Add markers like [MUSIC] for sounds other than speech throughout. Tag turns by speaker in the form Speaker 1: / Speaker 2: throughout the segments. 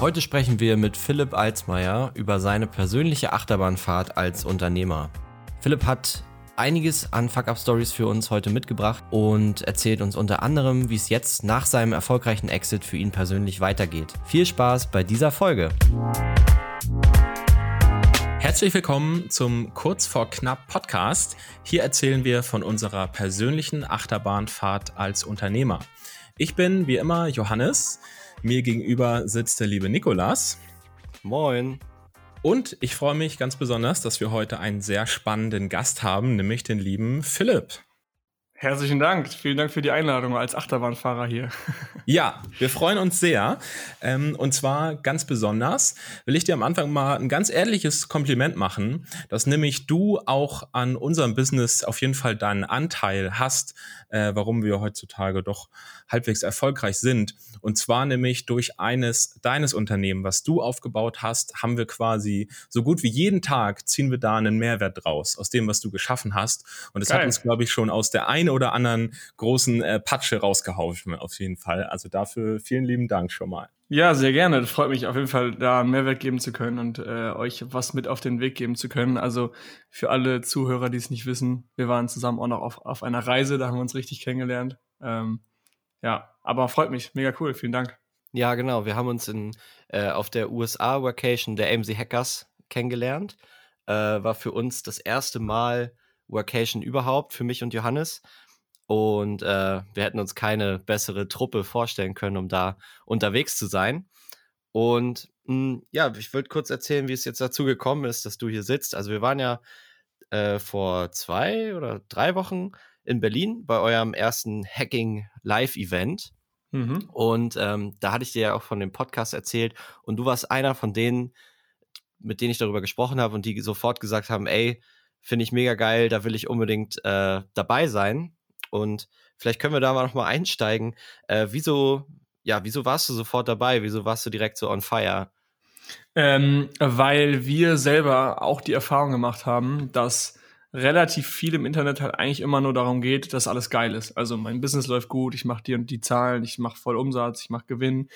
Speaker 1: Heute sprechen wir mit Philipp Alsmeier über seine persönliche Achterbahnfahrt als Unternehmer. Philipp hat einiges an Fuck-Up-Stories für uns heute mitgebracht und erzählt uns unter anderem, wie es jetzt nach seinem erfolgreichen Exit für ihn persönlich weitergeht. Viel Spaß bei dieser Folge.
Speaker 2: Herzlich willkommen zum Kurz vor knapp Podcast. Hier erzählen wir von unserer persönlichen Achterbahnfahrt als Unternehmer. Ich bin wie immer Johannes. Mir gegenüber sitzt der liebe Nikolas.
Speaker 1: Moin.
Speaker 2: Und ich freue mich ganz besonders, dass wir heute einen sehr spannenden Gast haben, nämlich den lieben Philipp.
Speaker 3: Herzlichen Dank. Vielen Dank für die Einladung als Achterbahnfahrer hier. [LAUGHS]
Speaker 2: Ja, wir freuen uns sehr. Ähm, und zwar ganz besonders will ich dir am Anfang mal ein ganz ehrliches Kompliment machen, dass nämlich du auch an unserem Business auf jeden Fall deinen Anteil hast, äh, warum wir heutzutage doch halbwegs erfolgreich sind. Und zwar nämlich durch eines deines Unternehmen, was du aufgebaut hast, haben wir quasi so gut wie jeden Tag ziehen wir da einen Mehrwert draus aus dem, was du geschaffen hast. Und es hat uns, glaube ich, schon aus der einen oder anderen großen äh, Patsche rausgehauen, auf jeden Fall. Also dafür vielen lieben Dank schon mal.
Speaker 3: Ja, sehr gerne. Das freut mich auf jeden Fall, da einen Mehrwert geben zu können und äh, euch was mit auf den Weg geben zu können. Also für alle Zuhörer, die es nicht wissen, wir waren zusammen auch noch auf, auf einer Reise, da haben wir uns richtig kennengelernt. Ähm, ja, aber freut mich, mega cool, vielen Dank.
Speaker 1: Ja, genau. Wir haben uns in, äh, auf der USA-Vacation der AMC Hackers kennengelernt. Äh, war für uns das erste Mal Vacation überhaupt, für mich und Johannes. Und äh, wir hätten uns keine bessere Truppe vorstellen können, um da unterwegs zu sein. Und mh, hm, ja, ich würde kurz erzählen, wie es jetzt dazu gekommen ist, dass du hier sitzt. Also wir waren ja äh, vor zwei oder drei Wochen in Berlin bei eurem ersten Hacking Live-Event. Mhm. Und ähm, da hatte ich dir ja auch von dem Podcast erzählt. Und du warst einer von denen, mit denen ich darüber gesprochen habe und die sofort gesagt haben, ey, finde ich mega geil, da will ich unbedingt äh, dabei sein. Und vielleicht können wir da mal noch mal einsteigen. Äh, wieso, ja, wieso warst du sofort dabei? Wieso warst du direkt so on fire?
Speaker 3: Ähm, weil wir selber auch die Erfahrung gemacht haben, dass relativ viel im Internet halt eigentlich immer nur darum geht, dass alles geil ist. Also mein Business läuft gut, ich mache die und die Zahlen, ich mache voll Umsatz, ich mache Gewinn.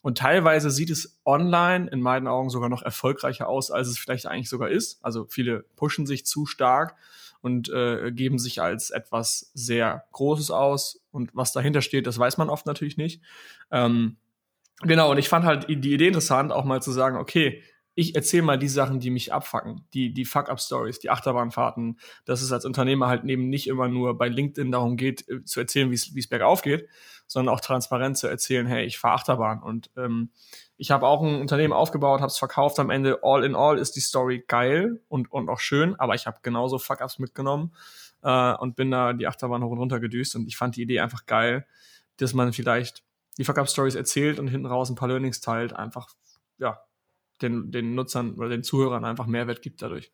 Speaker 3: Und teilweise sieht es online in meinen Augen sogar noch erfolgreicher aus, als es vielleicht eigentlich sogar ist. Also viele pushen sich zu stark und äh, geben sich als etwas sehr Großes aus. Und was dahinter steht, das weiß man oft natürlich nicht. Ähm, genau, und ich fand halt die Idee interessant, auch mal zu sagen, okay, ich erzähle mal die Sachen, die mich abfacken, die, die Fuck-Up-Stories, die Achterbahnfahrten, dass es als Unternehmer halt eben nicht immer nur bei LinkedIn darum geht, äh, zu erzählen, wie es bergauf geht, sondern auch transparent zu erzählen, hey, ich fahre Achterbahn. Und ähm, ich habe auch ein Unternehmen aufgebaut, habe es verkauft. Am Ende, all in all, ist die Story geil und, und auch schön, aber ich habe genauso Fuck-Ups mitgenommen äh, und bin da die Achterbahn hoch und runter gedüst. Und ich fand die Idee einfach geil, dass man vielleicht die Fuck-Up-Stories erzählt und hinten raus ein paar Learnings teilt, einfach, ja, den, den Nutzern oder den Zuhörern einfach Mehrwert gibt dadurch.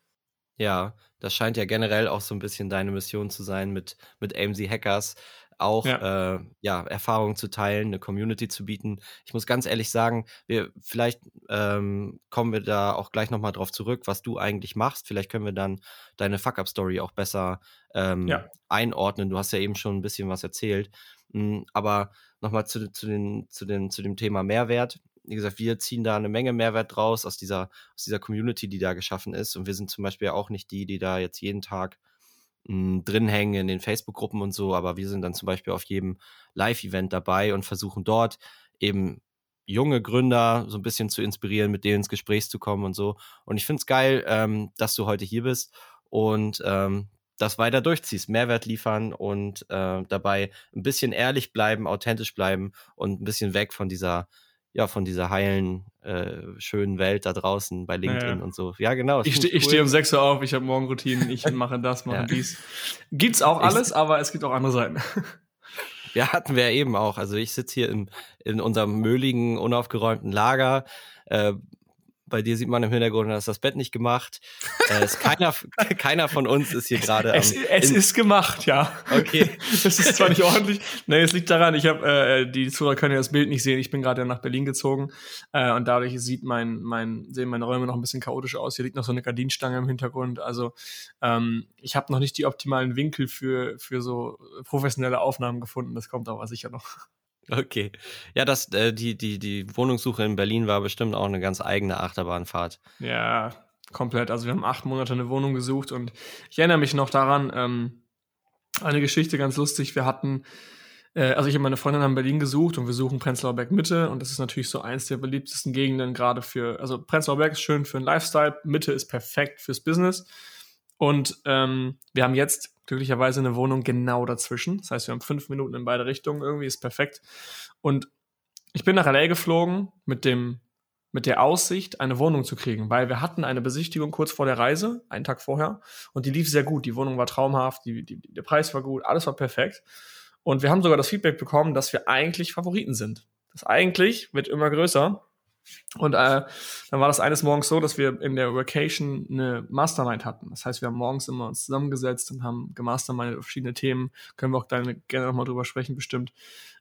Speaker 1: Ja, das scheint ja generell auch so ein bisschen deine Mission zu sein mit, mit AMZ Hackers, auch ja. Äh, ja, Erfahrungen zu teilen, eine Community zu bieten. Ich muss ganz ehrlich sagen, wir vielleicht ähm, kommen wir da auch gleich nochmal drauf zurück, was du eigentlich machst. Vielleicht können wir dann deine Fuck-Up-Story auch besser ähm, ja. einordnen. Du hast ja eben schon ein bisschen was erzählt. Mhm, aber nochmal zu, zu, den, zu, den, zu dem Thema Mehrwert wie gesagt, wir ziehen da eine Menge Mehrwert draus aus dieser, aus dieser Community, die da geschaffen ist. Und wir sind zum Beispiel auch nicht die, die da jetzt jeden Tag mh, drin hängen in den Facebook-Gruppen und so, aber wir sind dann zum Beispiel auf jedem Live-Event dabei und versuchen dort eben junge Gründer so ein bisschen zu inspirieren, mit denen ins Gespräch zu kommen und so. Und ich finde es geil, ähm, dass du heute hier bist und ähm, das weiter durchziehst, Mehrwert liefern und äh, dabei ein bisschen ehrlich bleiben, authentisch bleiben und ein bisschen weg von dieser ja, von dieser heilen, äh, schönen Welt da draußen bei LinkedIn ja. und so. Ja, genau.
Speaker 3: Ich, ste cool. ich stehe um 6 Uhr auf, ich habe Morgenroutinen, ich [LAUGHS] mache das, mache ja. dies. Gibt's auch alles, ich, aber es gibt auch andere Seiten. [LAUGHS]
Speaker 1: Ja, hatten wir ja eben auch. Also ich sitze hier in, in unserem möhligen, unaufgeräumten Lager, äh, bei dir sieht man im Hintergrund, dass das Bett nicht gemacht. Äh, keiner, [LAUGHS] keiner von uns ist hier gerade.
Speaker 3: Es, es ist gemacht, ja. Okay. [LAUGHS] Das ist zwar nicht ordentlich. Nee, es liegt daran, ich habe, äh, die Zuhörer können ja das Bild nicht sehen. Ich bin gerade nach Berlin gezogen äh, und dadurch sieht mein, mein, sehen meine Räume noch ein bisschen chaotisch aus. Hier liegt noch so eine Gardinenstange im Hintergrund. Also ähm, ich habe noch nicht die optimalen Winkel für, für so professionelle Aufnahmen gefunden. Das kommt aber sicher noch.
Speaker 1: Okay. Ja, das, äh, die, die, die Wohnungssuche in Berlin war bestimmt auch eine ganz eigene Achterbahnfahrt.
Speaker 3: Ja, komplett. Also wir haben acht Monate eine Wohnung gesucht und ich erinnere mich noch daran, ähm, eine Geschichte ganz lustig. Wir hatten, äh, also ich und meine Freundin haben Berlin gesucht und wir suchen Prenzlauer Berg Mitte und das ist natürlich so eins der beliebtesten Gegenden gerade für, also Prenzlauer Berg ist schön für einen Lifestyle, Mitte ist perfekt fürs Business und ähm, wir haben jetzt glücklicherweise eine Wohnung genau dazwischen. Das heißt, wir haben fünf Minuten in beide Richtungen irgendwie, ist perfekt. Und ich bin nach LA geflogen mit dem mit der Aussicht, eine Wohnung zu kriegen, weil wir hatten eine Besichtigung kurz vor der Reise, einen Tag vorher, und die lief sehr gut. Die Wohnung war traumhaft, die, die, der Preis war gut, alles war perfekt. Und wir haben sogar das Feedback bekommen, dass wir eigentlich Favoriten sind. Das eigentlich wird immer größer. Und äh, dann war das eines Morgens so, dass wir in der Vacation eine Mastermind hatten. Das heißt, wir haben morgens immer uns zusammengesetzt und haben gemastermindet über verschiedene Themen. Können wir auch gerne, gerne nochmal drüber sprechen, bestimmt.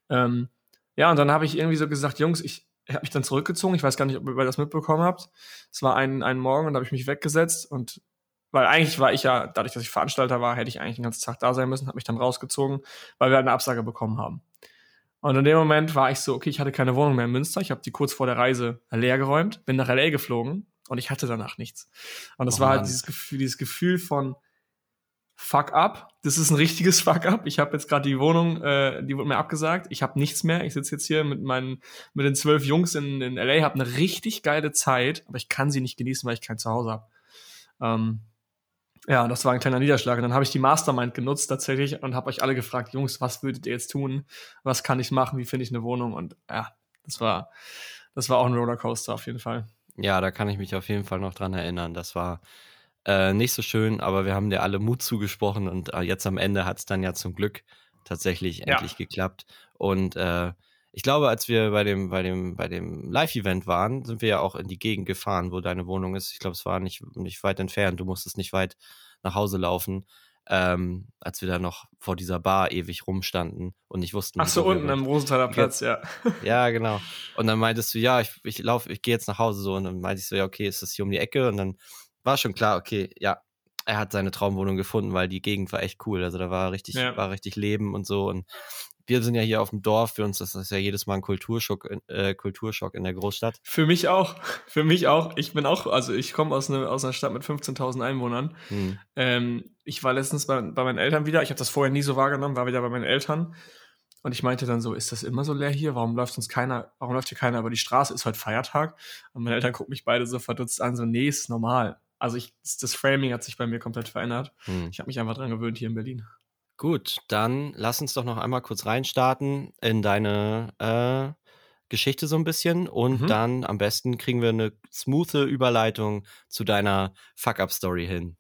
Speaker 3: Ähm, ja, und dann habe ich irgendwie so gesagt, Jungs, ich, ich habe mich dann zurückgezogen. Ich weiß gar nicht, ob ihr das mitbekommen habt. Es war ein, ein Morgen und da habe ich mich weggesetzt und weil eigentlich war ich ja, dadurch, dass ich Veranstalter war, hätte ich eigentlich den ganzen Tag da sein müssen, habe mich dann rausgezogen, weil wir halt eine Absage bekommen haben. Und in dem Moment war ich so, okay, ich hatte keine Wohnung mehr in Münster. Ich habe die kurz vor der Reise leer geräumt, bin nach LA geflogen und ich hatte danach nichts. Und das oh, war halt dieses Gefühl, dieses Gefühl von Fuck up. Das ist ein richtiges [LAUGHS] Fuck up. Ich habe jetzt gerade die Wohnung, äh, die wurde mir abgesagt. Ich habe nichts mehr. Ich sitze jetzt hier mit meinen, mit den zwölf Jungs in, in LA, habe eine richtig geile Zeit, aber ich kann sie nicht genießen, weil ich kein Zuhause habe. Ähm, ja, das war ein kleiner Niederschlag. Und dann habe ich die Mastermind genutzt tatsächlich und habe euch alle gefragt, Jungs, was würdet ihr jetzt tun? Was kann ich machen? Wie finde ich eine Wohnung? Und ja, das war, das war auch ein Rollercoaster auf jeden Fall.
Speaker 1: Ja, da kann ich mich auf jeden Fall noch dran erinnern. Das war äh, nicht so schön, aber wir haben dir alle Mut zugesprochen und äh, jetzt am Ende hat es dann ja zum Glück tatsächlich ja. endlich geklappt. Und äh, ich glaube, als wir bei dem, bei dem, bei dem Live-Event waren, sind wir ja auch in die Gegend gefahren, wo deine Wohnung ist. Ich glaube, es war nicht, nicht weit entfernt. Du musstest nicht weit nach Hause laufen. Ähm, als wir da noch vor dieser Bar ewig rumstanden und nicht wussten.
Speaker 3: Ach so, unten am Rosenthaler Platz, ja. [LAUGHS]
Speaker 1: Ja, genau. Und dann meintest du, ja, ich, ich laufe, ich gehe jetzt nach Hause so. Und dann meinte ich so, ja, okay, ist das hier um die Ecke? Und dann war schon klar, okay, ja, er hat seine Traumwohnung gefunden, weil die Gegend war echt cool. Also da war richtig, ja. war richtig Leben und so. Und wir sind ja hier auf dem Dorf, für uns ist das ja jedes Mal ein Kulturschock, äh, Kulturschock in der Großstadt.
Speaker 3: Für mich auch, [LAUGHS] für mich auch. Ich bin auch, also ich komme aus, ne, aus einer Stadt mit 15.000 Einwohnern. Hm. Ähm, ich war letztens bei, bei meinen Eltern wieder, ich habe das vorher nie so wahrgenommen, war wieder bei meinen Eltern. Und ich meinte dann so, ist das immer so leer hier? Warum läuft uns keiner, warum läuft hier keiner über die Straße? Ist heute Feiertag? Und meine Eltern gucken mich beide so verdutzt an, so, nee, ist normal. Also ich, das Framing hat sich bei mir komplett verändert. Hm. Ich habe mich einfach dran gewöhnt hier in Berlin.
Speaker 1: Gut, dann lass uns doch noch einmal kurz reinstarten in deine äh, Geschichte so ein bisschen und mhm. dann am besten kriegen wir eine smooth Überleitung zu deiner Fuck-Up-Story hin.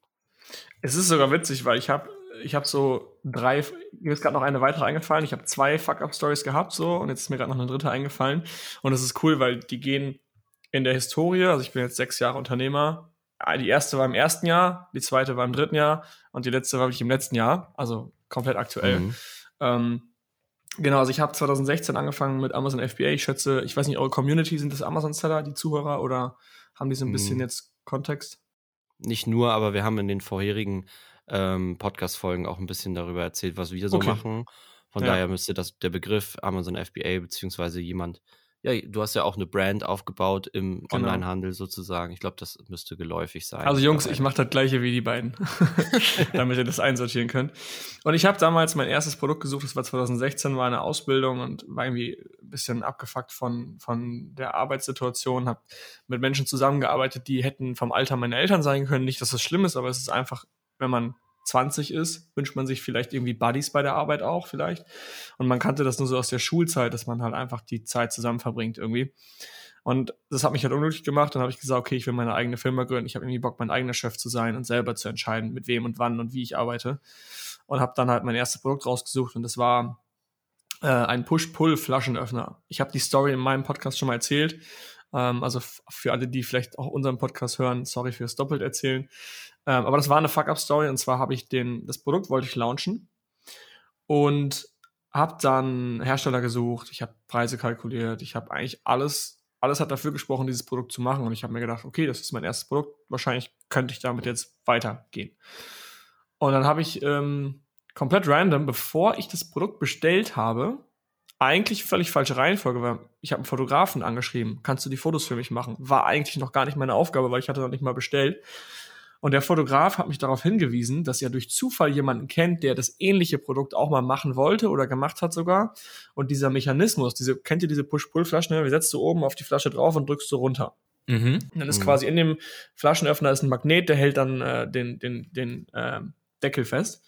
Speaker 3: Es ist sogar witzig, weil ich habe ich hab so drei, mir ist gerade noch eine weitere eingefallen. Ich habe zwei Fuck-Up-Stories gehabt so und jetzt ist mir gerade noch eine dritte eingefallen. Und es ist cool, weil die gehen in der Historie, also ich bin jetzt sechs Jahre Unternehmer, die erste war im ersten Jahr, die zweite war im dritten Jahr und die letzte war wirklich im letzten Jahr. Also komplett aktuell. Mhm. Ähm, genau, also ich habe 2016 angefangen mit Amazon FBA. Ich schätze, ich weiß nicht, eure Community sind das Amazon-Seller, die Zuhörer, oder haben die so ein bisschen mhm. jetzt Kontext?
Speaker 1: Nicht nur, aber wir haben in den vorherigen ähm, Podcast-Folgen auch ein bisschen darüber erzählt, was wir so okay. machen. Von ja. daher müsste das der Begriff Amazon FBA beziehungsweise jemand ja, du hast ja auch eine Brand aufgebaut im genau. Onlinehandel sozusagen. Ich glaube, das müsste geläufig sein.
Speaker 3: Also Jungs, ich mache das gleiche wie die beiden, [LAUGHS] damit ihr das einsortieren könnt. Und ich habe damals mein erstes Produkt gesucht, das war 2016, war eine Ausbildung und war irgendwie ein bisschen abgefuckt von, von der Arbeitssituation, habe mit Menschen zusammengearbeitet, die hätten vom Alter meine Eltern sein können. Nicht, dass das schlimm ist, aber es ist einfach, wenn man 20 ist, wünscht man sich vielleicht irgendwie Buddies bei der Arbeit auch vielleicht. Und man kannte das nur so aus der Schulzeit, dass man halt einfach die Zeit zusammen verbringt irgendwie. Und das hat mich halt unglücklich gemacht. Dann habe ich gesagt, okay, ich will meine eigene Firma gründen. Ich habe irgendwie Bock, mein eigener Chef zu sein und selber zu entscheiden, mit wem und wann und wie ich arbeite. Und habe dann halt mein erstes Produkt rausgesucht und das war äh, ein Push-Pull-Flaschenöffner. Ich habe die Story in meinem Podcast schon mal erzählt. Ähm, also für alle, die vielleicht auch unseren Podcast hören, sorry fürs doppelt erzählen. Ähm, aber das war eine Fuck-Up-Story und zwar habe ich den, das Produkt wollte ich launchen und habe dann Hersteller gesucht, ich habe Preise kalkuliert, ich habe eigentlich alles, alles hat dafür gesprochen, dieses Produkt zu machen und ich habe mir gedacht, okay, das ist mein erstes Produkt, wahrscheinlich könnte ich damit jetzt weitergehen. Und dann habe ich ähm, komplett random, bevor ich das Produkt bestellt habe, eigentlich völlig falsche Reihenfolge war. Ich habe einen Fotografen angeschrieben, kannst du die Fotos für mich machen? War eigentlich noch gar nicht meine Aufgabe, weil ich hatte noch nicht mal bestellt. Und der Fotograf hat mich darauf hingewiesen, dass er durch Zufall jemanden kennt, der das ähnliche Produkt auch mal machen wollte oder gemacht hat sogar. Und dieser Mechanismus, diese, kennt ihr diese Push-Pull-Flaschen? Wie setzt du oben auf die Flasche drauf und drückst du runter. Mhm. Und dann ist mhm. quasi in dem Flaschenöffner ist ein Magnet, der hält dann äh, den, den, den äh, Deckel fest.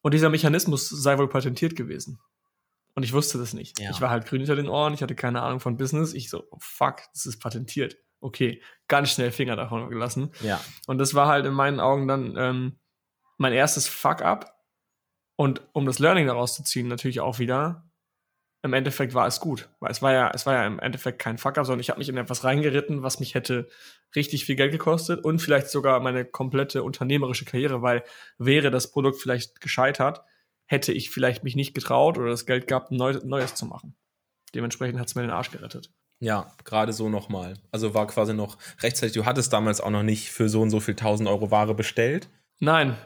Speaker 3: Und dieser Mechanismus sei wohl patentiert gewesen. Und ich wusste das nicht. Ja. Ich war halt grün hinter den Ohren, ich hatte keine Ahnung von Business. Ich so, oh fuck, das ist patentiert okay, ganz schnell Finger davon gelassen.
Speaker 1: Ja.
Speaker 3: Und das war halt in meinen Augen dann ähm, mein erstes Fuck-up. Und um das Learning daraus zu ziehen, natürlich auch wieder, im Endeffekt war es gut. Weil es war ja, es war ja im Endeffekt kein Fuck-up, sondern ich habe mich in etwas reingeritten, was mich hätte richtig viel Geld gekostet und vielleicht sogar meine komplette unternehmerische Karriere, weil wäre das Produkt vielleicht gescheitert, hätte ich vielleicht mich nicht getraut oder das Geld gehabt, Neues zu machen. Dementsprechend hat es mir den Arsch gerettet.
Speaker 2: Ja, gerade so nochmal. Also war quasi noch rechtzeitig. Du hattest damals auch noch nicht für so und so viel 1000 Euro Ware bestellt.
Speaker 3: Nein.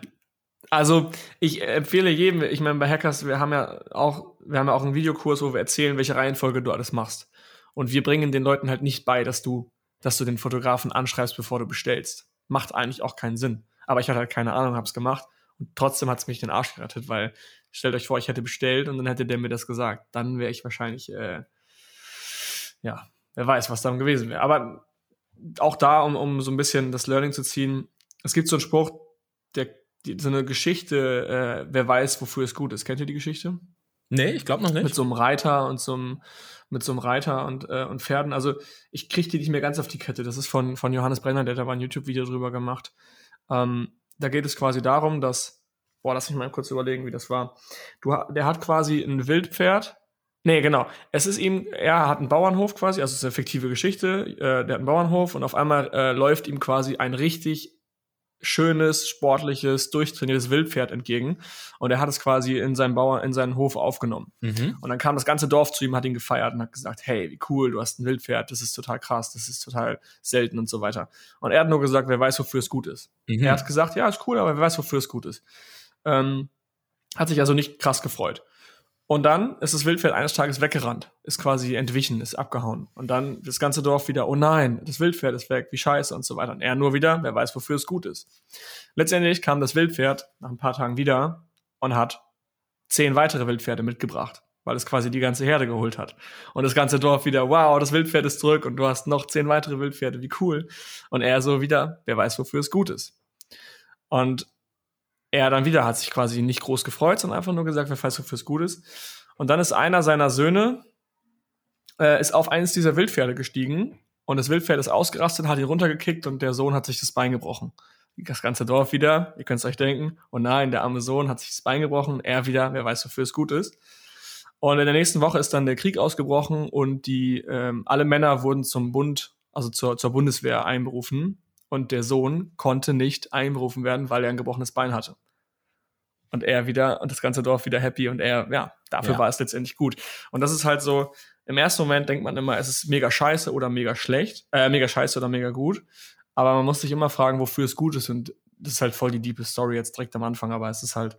Speaker 3: Also ich empfehle jedem, ich meine, bei Hackers, wir haben ja auch, wir haben ja auch einen Videokurs, wo wir erzählen, welche Reihenfolge du alles machst. Und wir bringen den Leuten halt nicht bei, dass du, dass du den Fotografen anschreibst, bevor du bestellst. Macht eigentlich auch keinen Sinn. Aber ich hatte halt keine Ahnung, hab's gemacht. Und trotzdem hat's mich den Arsch gerettet, weil stellt euch vor, ich hätte bestellt und dann hätte der mir das gesagt. Dann wäre ich wahrscheinlich äh, ja, wer weiß, was dann gewesen wäre. Aber auch da, um, um so ein bisschen das Learning zu ziehen, es gibt so einen Spruch, der, die, so eine Geschichte, äh, wer weiß, wofür es gut ist. Kennt ihr die Geschichte?
Speaker 2: Nee, ich glaube noch nicht.
Speaker 3: Mit so einem Reiter und so einem, mit so einem Reiter und, äh, und Pferden. Also ich kriege die nicht mehr ganz auf die Kette. Das ist von, von Johannes Brenner, der hat da mal ein YouTube-Video drüber gemacht. Ähm, da geht es quasi darum, dass, boah, lass mich mal kurz überlegen, wie das war. Du, der hat quasi ein Wildpferd, Nee, genau. Es ist ihm, er hat einen Bauernhof quasi, also es ist eine fiktive Geschichte, äh, der hat einen Bauernhof und auf einmal äh, läuft ihm quasi ein richtig schönes, sportliches, durchtrainiertes Wildpferd entgegen. Und er hat es quasi in seinem Bauern, in seinen Hof aufgenommen. Mhm. Und dann kam das ganze Dorf zu ihm, hat ihn gefeiert und hat gesagt, hey, wie cool, du hast ein Wildpferd, das ist total krass, das ist total selten und so weiter. Und er hat nur gesagt, wer weiß, wofür es gut ist. Mhm. Er hat gesagt, ja, ist cool, aber wer weiß, wofür es gut ist. Ähm, hat sich also nicht krass gefreut. Und dann ist das Wildpferd eines Tages weggerannt, ist quasi entwichen, ist abgehauen. Und dann das ganze Dorf wieder, oh nein, das Wildpferd ist weg, wie scheiße und so weiter. Und er nur wieder, wer weiß, wofür es gut ist. Letztendlich kam das Wildpferd nach ein paar Tagen wieder und hat zehn weitere Wildpferde mitgebracht, weil es quasi die ganze Herde geholt hat. Und das ganze Dorf wieder, wow, das Wildpferd ist zurück und du hast noch zehn weitere Wildpferde, wie cool. Und er so wieder, wer weiß, wofür es gut ist. Und er dann wieder hat sich quasi nicht groß gefreut, sondern einfach nur gesagt, wer weiß, wofür es gut ist. Und dann ist einer seiner Söhne, äh, ist auf eines dieser Wildpferde gestiegen und das Wildpferd ist ausgerastet, hat ihn runtergekickt und der Sohn hat sich das Bein gebrochen. Das ganze Dorf wieder, ihr könnt es euch denken. Und nein, der arme Sohn hat sich das Bein gebrochen, er wieder, wer weiß, wofür es gut ist. Und in der nächsten Woche ist dann der Krieg ausgebrochen und die ähm, alle Männer wurden zum Bund, also zur, zur Bundeswehr einberufen und der Sohn konnte nicht einberufen werden, weil er ein gebrochenes Bein hatte. Und er wieder, und das ganze Dorf wieder happy und er, ja, dafür ja. war es letztendlich gut. Und das ist halt so, im ersten Moment denkt man immer, es ist mega scheiße oder mega schlecht, äh, mega scheiße oder mega gut. Aber man muss sich immer fragen, wofür es gut ist. Und das ist halt voll die diepe Story jetzt direkt am Anfang, aber es ist halt,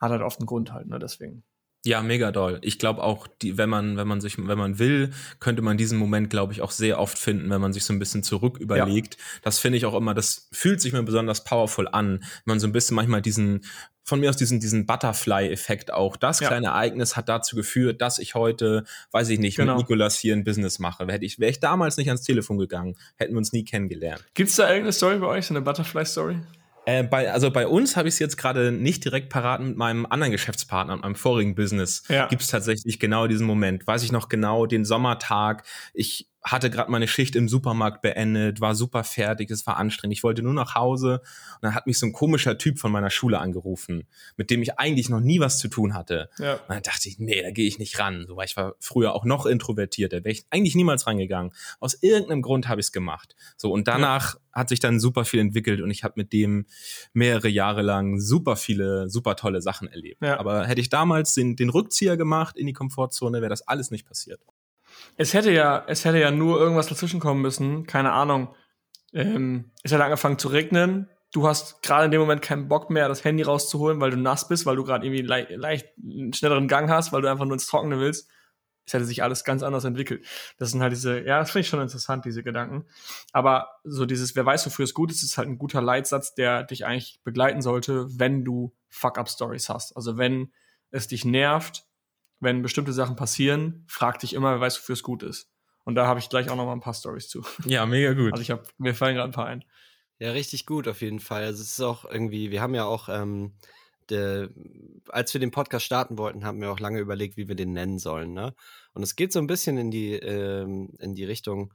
Speaker 3: hat halt oft einen Grund halt, ne, deswegen.
Speaker 2: Ja, mega doll. Ich glaube auch, die, wenn man, wenn man sich, wenn man will, könnte man diesen Moment, glaube ich, auch sehr oft finden, wenn man sich so ein bisschen zurück überlegt. Ja. Das finde ich auch immer, das fühlt sich mir besonders powerful an, wenn man so ein bisschen manchmal diesen, von mir aus diesen, diesen Butterfly-Effekt auch. Das ja. kleine Ereignis hat dazu geführt, dass ich heute, weiß ich nicht, genau. mit Nikolas hier ein Business mache. Wäre ich, wär ich damals nicht ans Telefon gegangen, hätten wir uns nie kennengelernt.
Speaker 3: Gibt's da irgendeine Story bei euch, so eine Butterfly-Story?
Speaker 2: Äh, bei, also bei uns habe ich es jetzt gerade nicht direkt parat mit meinem anderen Geschäftspartner, mit meinem vorigen Business. Ja. Gibt es tatsächlich genau diesen Moment. Weiß ich noch genau, den Sommertag. Ich hatte gerade meine Schicht im Supermarkt beendet, war super fertig, es war anstrengend. Ich wollte nur nach Hause und dann hat mich so ein komischer Typ von meiner Schule angerufen, mit dem ich eigentlich noch nie was zu tun hatte. Ja. Und dann dachte ich, nee, da gehe ich nicht ran. So, weil ich war früher auch noch introvertierter, wäre ich eigentlich niemals rangegangen. Aus irgendeinem Grund habe ich es gemacht. So und danach ja. hat sich dann super viel entwickelt und ich habe mit dem mehrere Jahre lang super viele, super tolle Sachen erlebt. Ja. Aber hätte ich damals den, den Rückzieher gemacht in die Komfortzone, wäre das alles nicht passiert.
Speaker 3: Es hätte ja, es hätte ja nur irgendwas dazwischen kommen müssen, keine Ahnung. Ähm, es hätte angefangen zu regnen. Du hast gerade in dem Moment keinen Bock mehr, das Handy rauszuholen, weil du nass bist, weil du gerade irgendwie le leicht einen schnelleren Gang hast, weil du einfach nur ins Trockene willst. es hätte sich alles ganz anders entwickelt. Das sind halt diese, ja, das finde ich schon interessant, diese Gedanken. Aber so dieses, wer weiß, wofür es gut ist, ist halt ein guter Leitsatz, der dich eigentlich begleiten sollte, wenn du Fuck-Up-Stories hast. Also wenn es dich nervt, wenn bestimmte Sachen passieren, frag dich immer, wer weiß, wofür es gut ist. Und da habe ich gleich auch noch mal ein paar Stories zu.
Speaker 2: Ja, mega gut.
Speaker 3: Also ich habe, mir fallen gerade ein paar ein.
Speaker 1: Ja, richtig gut auf jeden Fall. Also es ist auch irgendwie, wir haben ja auch ähm, der, als wir den Podcast starten wollten, haben wir auch lange überlegt, wie wir den nennen sollen. Ne? Und es geht so ein bisschen in die, ähm, in die Richtung,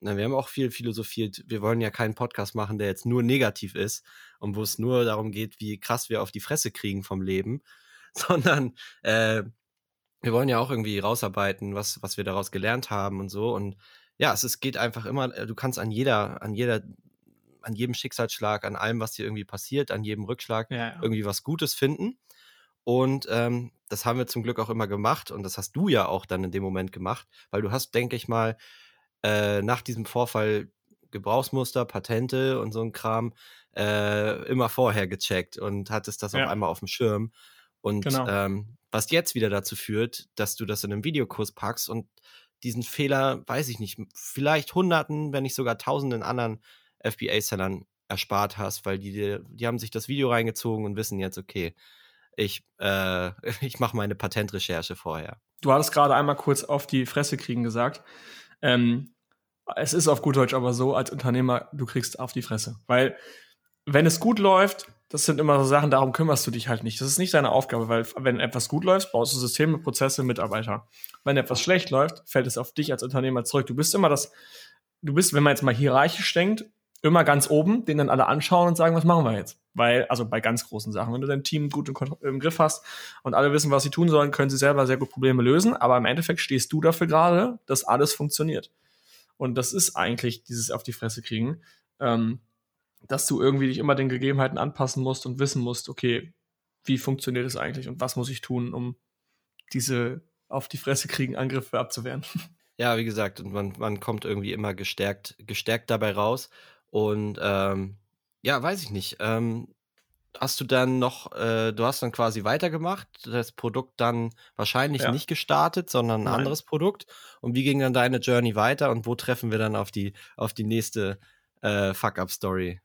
Speaker 1: na, wir haben auch viel philosophiert, wir wollen ja keinen Podcast machen, der jetzt nur negativ ist und wo es nur darum geht, wie krass wir auf die Fresse kriegen vom Leben, [LAUGHS] sondern äh, wir wollen ja auch irgendwie rausarbeiten, was, was wir daraus gelernt haben und so. Und ja, es, es geht einfach immer, äh, du kannst an jeder, an jeder an jedem Schicksalsschlag, an allem, was dir irgendwie passiert, an jedem Rückschlag ja, ja. irgendwie was Gutes finden. Und ähm, das haben wir zum Glück auch immer gemacht und das hast du ja auch dann in dem Moment gemacht, weil du hast, denke ich mal, äh, nach diesem Vorfall Gebrauchsmuster, Patente und so ein Kram äh, immer vorher gecheckt und hattest das ja. auf einmal auf dem Schirm. Und genau. ähm, was jetzt wieder dazu führt, dass du das in einem Videokurs packst und diesen Fehler, weiß ich nicht, vielleicht Hunderten, wenn nicht sogar Tausenden anderen FBA-Sellern erspart hast, weil die, die haben sich das Video reingezogen und wissen jetzt, okay, ich, äh, [LAUGHS] ich mache meine Patentrecherche vorher.
Speaker 3: Du hattest gerade einmal kurz auf die Fresse kriegen gesagt. Ähm, es ist auf gut Deutsch aber so, als Unternehmer, du kriegst auf die Fresse. Weil, wenn es gut läuft, das sind immer so Sachen, darum kümmerst du dich halt nicht. Das ist nicht deine Aufgabe, weil wenn etwas gut läuft, baust du Systeme, Prozesse, Mitarbeiter. Wenn etwas schlecht läuft, fällt es auf dich als Unternehmer zurück. Du bist immer das, du bist, wenn man jetzt mal hierarchisch denkt, immer ganz oben, den dann alle anschauen und sagen, was machen wir jetzt? Weil, also bei ganz großen Sachen, wenn du dein Team gut im, Griff hast und alle wissen, was sie tun sollen, können sie selber sehr gut Probleme lösen. Aber im Endeffekt stehst du dafür gerade, dass alles funktioniert. Und das ist eigentlich dieses auf die Fresse kriegen, ähm, dass du irgendwie dich immer den Gegebenheiten anpassen musst und wissen musst, okay, wie funktioniert es eigentlich und was muss ich tun, um diese auf die Fresse kriegen Angriffe abzuwehren. [LAUGHS]
Speaker 1: Ja, wie gesagt, und man, man kommt irgendwie immer gestärkt, gestärkt dabei raus. Und ähm, ja, weiß ich nicht. Ähm, hast du dann noch, äh, du hast dann quasi weitergemacht, das Produkt dann wahrscheinlich ja. nicht gestartet, sondern ein Nein. anderes Produkt. Und wie ging dann deine Journey weiter und wo treffen wir dann auf die, auf die nächste äh, Fuck-Up-Story?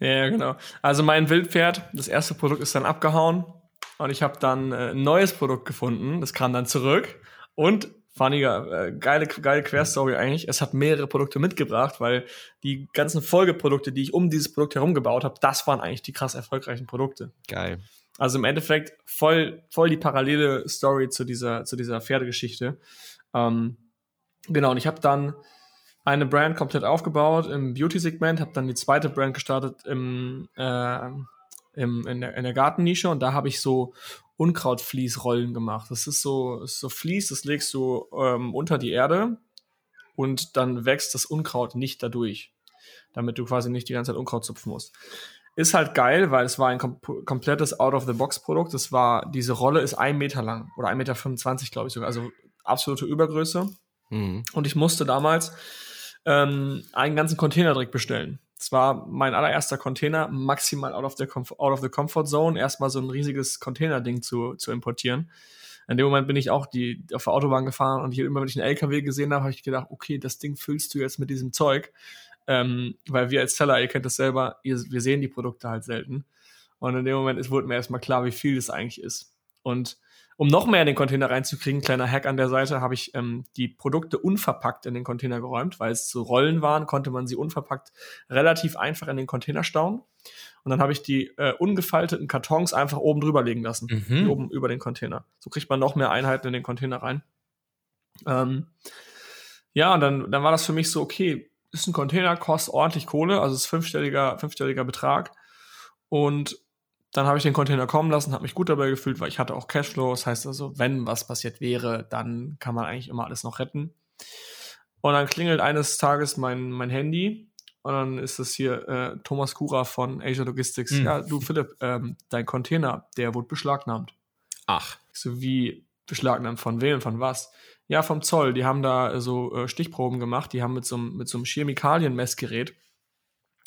Speaker 3: Ja, genau. Also mein Wildpferd, das erste Produkt ist dann abgehauen und ich habe dann äh, ein neues Produkt gefunden, das kam dann zurück und funniger, äh, geile, geile Querstory eigentlich. Es hat mehrere Produkte mitgebracht, weil die ganzen Folgeprodukte, die ich um dieses Produkt herum gebaut habe, das waren eigentlich die krass erfolgreichen Produkte.
Speaker 1: Geil.
Speaker 3: Also im Endeffekt voll, voll die parallele Story zu dieser, zu dieser Pferdegeschichte. Ähm, genau, und ich habe dann eine Brand komplett aufgebaut im Beauty-Segment, habe dann die zweite Brand gestartet im, äh, im, in, der, in der Gartennische und da habe ich so Unkrautfließrollen gemacht. Das ist so, ist so Fließ, das legst du ähm, unter die Erde und dann wächst das Unkraut nicht dadurch, damit du quasi nicht die ganze Zeit Unkraut zupfen musst. Ist halt geil, weil es war ein kom komplettes Out-of-the-Box-Produkt. Das war, diese Rolle ist ein Meter lang oder 1,25 Meter, glaube ich sogar. Also absolute Übergröße. Mhm. Und ich musste damals ähm, einen ganzen Container direkt bestellen. Es war mein allererster Container, maximal out of, the out of the comfort zone, erstmal so ein riesiges Container-Ding zu, zu importieren. In dem Moment bin ich auch die, auf der Autobahn gefahren und hier immer, wenn ich einen LKW gesehen habe, habe ich gedacht, okay, das Ding füllst du jetzt mit diesem Zeug. Ähm, weil wir als Seller, ihr kennt das selber, ihr, wir sehen die Produkte halt selten. Und in dem Moment ist, wurde mir erstmal klar, wie viel das eigentlich ist. Und um noch mehr in den Container reinzukriegen, kleiner Hack an der Seite, habe ich ähm, die Produkte unverpackt in den Container geräumt, weil es so Rollen waren, konnte man sie unverpackt relativ einfach in den Container stauen. Und dann habe ich die äh, ungefalteten Kartons einfach oben drüber legen lassen, mhm. oben über den Container. So kriegt man noch mehr Einheiten in den Container rein. Ähm, ja, und dann, dann war das für mich so, okay, ist ein Container, kostet ordentlich Kohle, also ist fünfstelliger, fünfstelliger Betrag. Und dann habe ich den Container kommen lassen, habe mich gut dabei gefühlt, weil ich hatte auch Cashflow. Das heißt also, wenn was passiert wäre, dann kann man eigentlich immer alles noch retten. Und dann klingelt eines Tages mein, mein Handy und dann ist es hier äh, Thomas Kura von Asia Logistics. Mhm. Ja, du Philipp, ähm, dein Container, der wurde beschlagnahmt.
Speaker 2: Ach.
Speaker 3: So wie beschlagnahmt von wem, von was? Ja, vom Zoll. Die haben da so äh, Stichproben gemacht. Die haben mit so, mit so einem Chemikalienmessgerät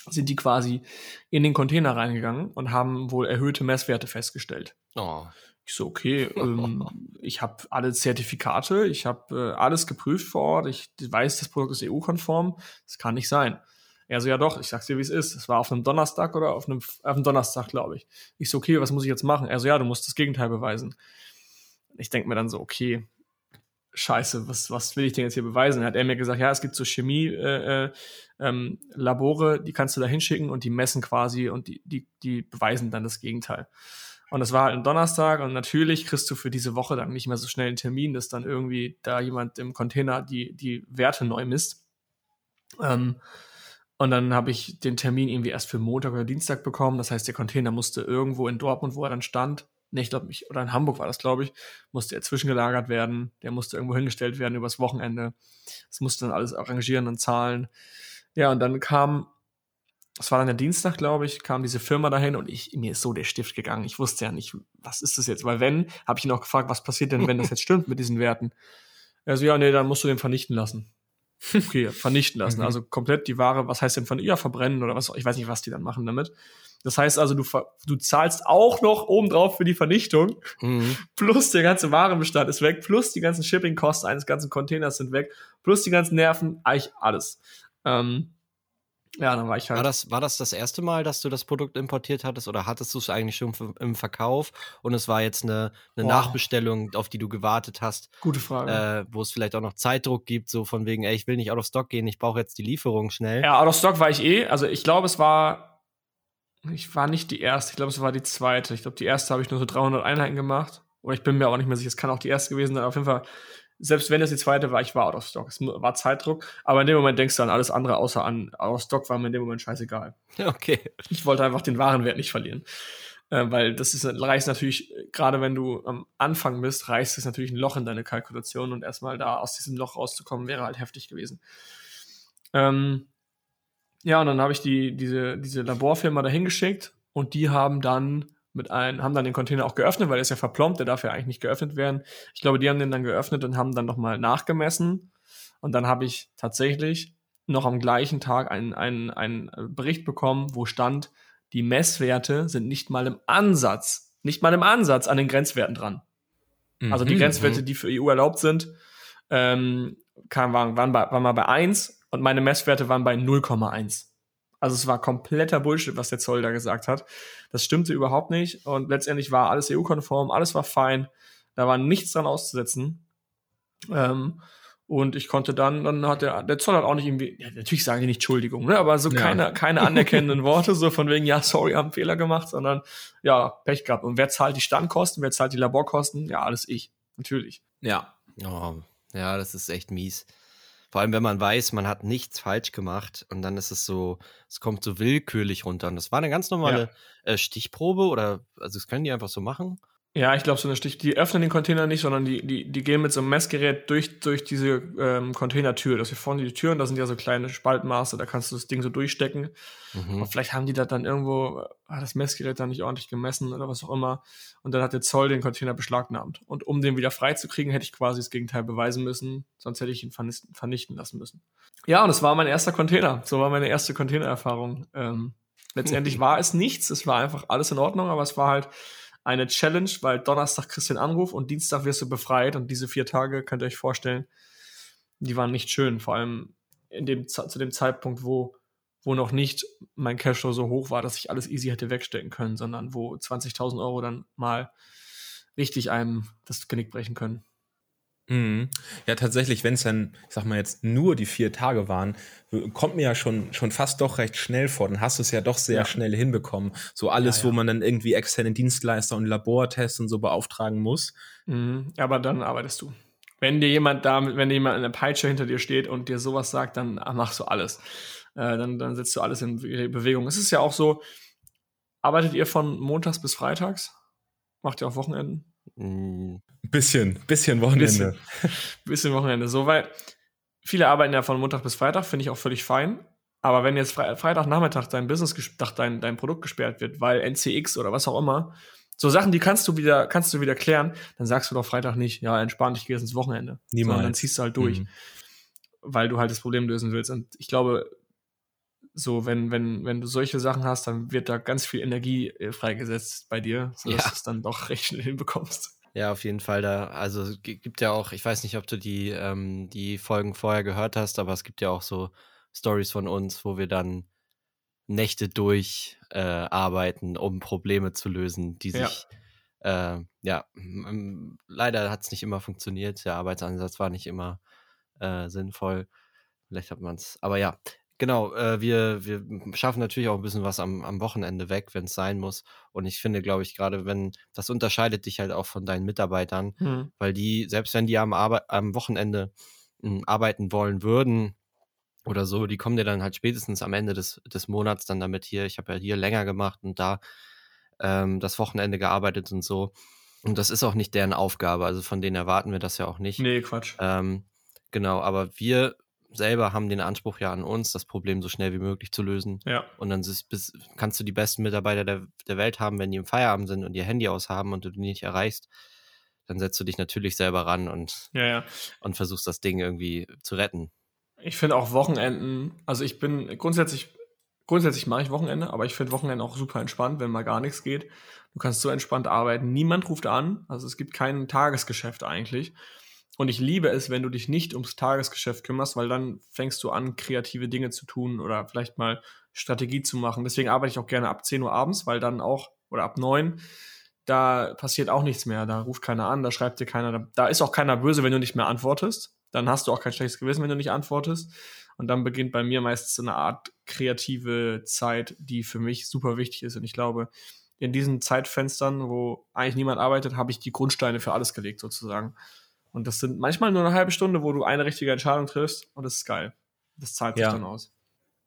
Speaker 3: sind die quasi in den Container reingegangen und haben wohl erhöhte Messwerte festgestellt.
Speaker 1: Oh.
Speaker 3: Ich so, okay, ähm, [LAUGHS] ich habe alle Zertifikate, ich habe äh, alles geprüft vor Ort, ich weiß, das Produkt ist EU-konform, das kann nicht sein. Er so, ja doch, ich sag's dir, wie es ist. Es war auf einem Donnerstag oder auf einem, auf einem Donnerstag, glaube ich. Ich so, okay, was muss ich jetzt machen? Er so, ja, du musst das Gegenteil beweisen. Ich denke mir dann so, okay, scheiße, was, was will ich denn jetzt hier beweisen? Hat er mir gesagt, ja, es gibt so Chemie-Labore, äh, ähm, Labore, die kannst du da hinschicken und die messen quasi und die, die, die beweisen dann das Gegenteil. Und das war halt ein Donnerstag und natürlich kriegst du für diese Woche dann nicht mehr so schnell einen Termin, dass dann irgendwie da jemand im Container die, die Werte neu misst. Ähm, und dann habe ich den Termin irgendwie erst für Montag oder Dienstag bekommen. Das heißt, der Container musste irgendwo in Dortmund, wo er dann stand, ne, ich glaube oder in Hamburg war das, glaube ich, musste er zwischengelagert werden. Der musste irgendwo hingestellt werden übers Wochenende. Das musste dann alles arrangieren und zahlen. Ja, und dann kam, es war dann der Dienstag, glaube ich, kam diese Firma dahin und ich, mir ist so der Stift gegangen. Ich wusste ja nicht, was ist das jetzt? Weil wenn, habe ich ihn auch gefragt, was passiert denn, wenn das jetzt stimmt mit diesen Werten? Er so, ja, nee, dann musst du den vernichten lassen. Okay, [LAUGHS] vernichten lassen. Mhm. Also komplett die Ware, was heißt denn von ihr verbrennen oder was, ich weiß nicht, was die dann machen damit. Das heißt also, du, du zahlst auch noch obendrauf für die Vernichtung, mhm. plus der ganze Warenbestand ist weg, plus die ganzen Shipping-Kosten eines ganzen Containers sind weg, plus die ganzen Nerven, eigentlich alles. Ähm, ja, dann war ich halt.
Speaker 1: War das, war das das erste Mal, dass du das Produkt importiert hattest oder hattest du es eigentlich schon im Verkauf und es war jetzt eine, eine Nachbestellung, auf die du gewartet hast?
Speaker 3: Gute Frage.
Speaker 1: Äh, wo es vielleicht auch noch Zeitdruck gibt, so von wegen, ey, ich will nicht out of stock gehen, ich brauche jetzt die Lieferung schnell.
Speaker 3: Ja, out of stock war ich eh. Also ich glaube, es war, ich war nicht die erste, ich glaube, es war die zweite. Ich glaube, die erste habe ich nur so 300 Einheiten gemacht. Oder ich bin mir auch nicht mehr sicher, es kann auch die erste gewesen sein. Auf jeden Fall selbst wenn es die zweite war, ich war out of stock. Es war Zeitdruck, aber in dem Moment denkst du an alles andere außer an out of stock, war mir in dem Moment scheißegal. [LAUGHS]
Speaker 1: Okay.
Speaker 3: Ich wollte einfach den Warenwert nicht verlieren. Äh, weil das ist, reißt natürlich, gerade wenn du am Anfang bist, reißt es natürlich ein Loch in deine Kalkulation und erstmal da aus diesem Loch rauszukommen, wäre halt heftig gewesen. Ähm, ja, und dann habe ich die, diese, diese Laborfirma dahin geschickt und die haben dann mit ein, haben dann den Container auch geöffnet, weil er ist ja verplombt, der darf ja eigentlich nicht geöffnet werden. Ich glaube, die haben den dann geöffnet und haben dann nochmal nachgemessen. Und dann habe ich tatsächlich noch am gleichen Tag einen, einen, einen Bericht bekommen, wo stand, die Messwerte sind nicht mal im Ansatz, nicht mal im Ansatz an den Grenzwerten dran. Mhm, also die mhm, Grenzwerte, mhm. die für EU erlaubt sind, ähm, waren, waren, bei, waren mal bei 1 und meine Messwerte waren bei 0,1. Also es war kompletter Bullshit, was der Zoll da gesagt hat. Das stimmte überhaupt nicht und letztendlich war alles EU-konform, alles war fein. Da war nichts dran auszusetzen. Ähm, und ich konnte dann, dann hat der, der Zoll hat auch nicht irgendwie, ja, natürlich sagen die nicht Entschuldigung, ne, aber so ja. keine, keine anerkennenden Worte, so von wegen, ja, sorry, haben Fehler gemacht, sondern, ja, Pech gehabt. Und wer zahlt die Standkosten, wer zahlt die Laborkosten? Ja, alles ich. Natürlich.
Speaker 1: Ja. Oh, ja, das ist echt mies. Vor allem, wenn man weiß, man hat nichts falsch gemacht und dann ist es so, es kommt so willkürlich runter. Und das war eine ganz normale ja. äh, Stichprobe oder, also das können die einfach so machen.
Speaker 3: Ja, ich glaube, so eine Stich, die öffnen den Container nicht, sondern die, die, die gehen mit so einem Messgerät durch, durch diese ähm, Containertür. Das hier vorne die Türen, da sind ja so kleine Spaltmaße, da kannst du das Ding so durchstecken. Mhm. Und vielleicht haben die da dann irgendwo, hat das Messgerät dann nicht ordentlich gemessen oder was auch immer. Und dann hat der Zoll den Container beschlagnahmt. Und um den wieder freizukriegen, hätte ich quasi das Gegenteil beweisen müssen, sonst hätte ich ihn vernichten lassen müssen. Ja, und es war mein erster Container. So war meine erste Containererfahrung. Ähm, letztendlich [LAUGHS] war es nichts, es war einfach alles in Ordnung, aber es war halt eine Challenge, weil Donnerstag kriegst du den Anruf und Dienstag wirst du befreit und diese vier Tage könnt ihr euch vorstellen, die waren nicht schön, vor allem in dem, zu dem Zeitpunkt, wo, wo noch nicht mein Cashflow so hoch war, dass ich alles easy hätte wegstecken können, sondern wo 20.000 Euro dann mal richtig einem das Genick brechen können.
Speaker 2: Mhm. Ja, tatsächlich, wenn es dann, ich sag mal jetzt nur die vier Tage waren, kommt mir ja schon, schon fast doch recht schnell vor. Dann hast du es ja doch sehr ja. schnell hinbekommen. So alles, ja, ja. wo man dann irgendwie externe Dienstleister und Labortests und so beauftragen muss.
Speaker 3: Mhm. Aber dann arbeitest du. Wenn dir jemand da, wenn dir jemand eine Peitsche hinter dir steht und dir sowas sagt, dann machst du alles. Äh, dann, dann setzt du alles in Bewegung. Es ist ja auch so, arbeitet ihr von montags bis freitags? Macht ihr auch Wochenenden?
Speaker 2: Mhm. Bisschen, bisschen Wochenende.
Speaker 3: Bisschen, [LAUGHS] bisschen Wochenende. So, weil viele arbeiten ja von Montag bis Freitag, finde ich auch völlig fein. Aber wenn jetzt Fre Freitagnachmittag dein Business, dein, dein Produkt gesperrt wird, weil NCX oder was auch immer, so Sachen, die kannst du wieder, kannst du wieder klären, dann sagst du doch Freitag nicht, ja, entspann dich, geh jetzt ins Wochenende.
Speaker 2: Niemals.
Speaker 3: Sondern dann ziehst du halt durch. Mhm. Weil du halt das Problem lösen willst. Und ich glaube, so, wenn, wenn, wenn du solche Sachen hast, dann wird da ganz viel Energie äh, freigesetzt bei dir, sodass ja. du es dann doch [LAUGHS] recht schnell hinbekommst.
Speaker 1: Ja, auf jeden Fall da. Also gibt ja auch, ich weiß nicht, ob du die, ähm, die Folgen vorher gehört hast, aber es gibt ja auch so Stories von uns, wo wir dann Nächte durch äh, arbeiten, um Probleme zu lösen, die sich ja, äh, ja leider hat es nicht immer funktioniert. Der Arbeitsansatz war nicht immer äh, sinnvoll. Vielleicht hat man es. Aber ja, genau, äh, wir, wir schaffen natürlich auch ein bisschen was am, am Wochenende weg, wenn es sein muss. Und ich finde, glaube ich, gerade wenn, das unterscheidet dich halt auch von deinen Mitarbeitern, hm. weil die, selbst wenn die am, Arbe am Wochenende m, hm, arbeiten wollen würden, oder so, die kommen dir dann halt spätestens am Ende des, des Monats dann damit hier, ich habe ja hier länger gemacht und da ähm, das Wochenende gearbeitet und so. Und das ist auch nicht deren Aufgabe, also von denen erwarten wir das ja auch nicht.
Speaker 3: Nee, Quatsch.
Speaker 1: Ähm, genau, aber wir selber haben den Anspruch ja an uns, das Problem so schnell wie möglich zu lösen.
Speaker 3: Ja.
Speaker 1: Und dann bis, kannst du die besten Mitarbeiter der, der Welt haben, wenn die im Feierabend sind und ihr Handy aushaben und du die nicht erreichst, dann setzt du dich natürlich selber ran und,
Speaker 3: ja, ja.
Speaker 1: und versuchst das Ding irgendwie zu retten.
Speaker 3: Ich finde auch Wochenenden, also ich bin grundsätzlich, grundsätzlich mache ich Wochenende, aber ich finde Wochenende auch super entspannt, wenn mal gar nichts geht. Du kannst so entspannt arbeiten. Niemand ruft an, also es gibt kein Tagesgeschäft eigentlich. Und ich liebe es, wenn du dich nicht ums Tagesgeschäft kümmerst, weil dann fängst du an, kreative Dinge zu tun oder vielleicht mal Strategie zu machen. Deswegen arbeite ich auch gerne ab 10 Uhr abends, weil dann auch, oder ab 9, da passiert auch nichts mehr. Da ruft keiner an, da schreibt dir keiner, da, da ist auch keiner böse, wenn du nicht mehr antwortest. Dann hast du auch kein schlechtes Gewissen, wenn du nicht antwortest. Und dann beginnt bei mir meistens eine Art kreative Zeit, die für mich super wichtig ist. Und ich glaube, in diesen Zeitfenstern, wo eigentlich niemand arbeitet, habe ich die Grundsteine für alles gelegt, sozusagen. Und das sind manchmal nur eine halbe Stunde, wo du eine richtige Entscheidung triffst und das ist geil. Das zahlt sich ja. dann aus.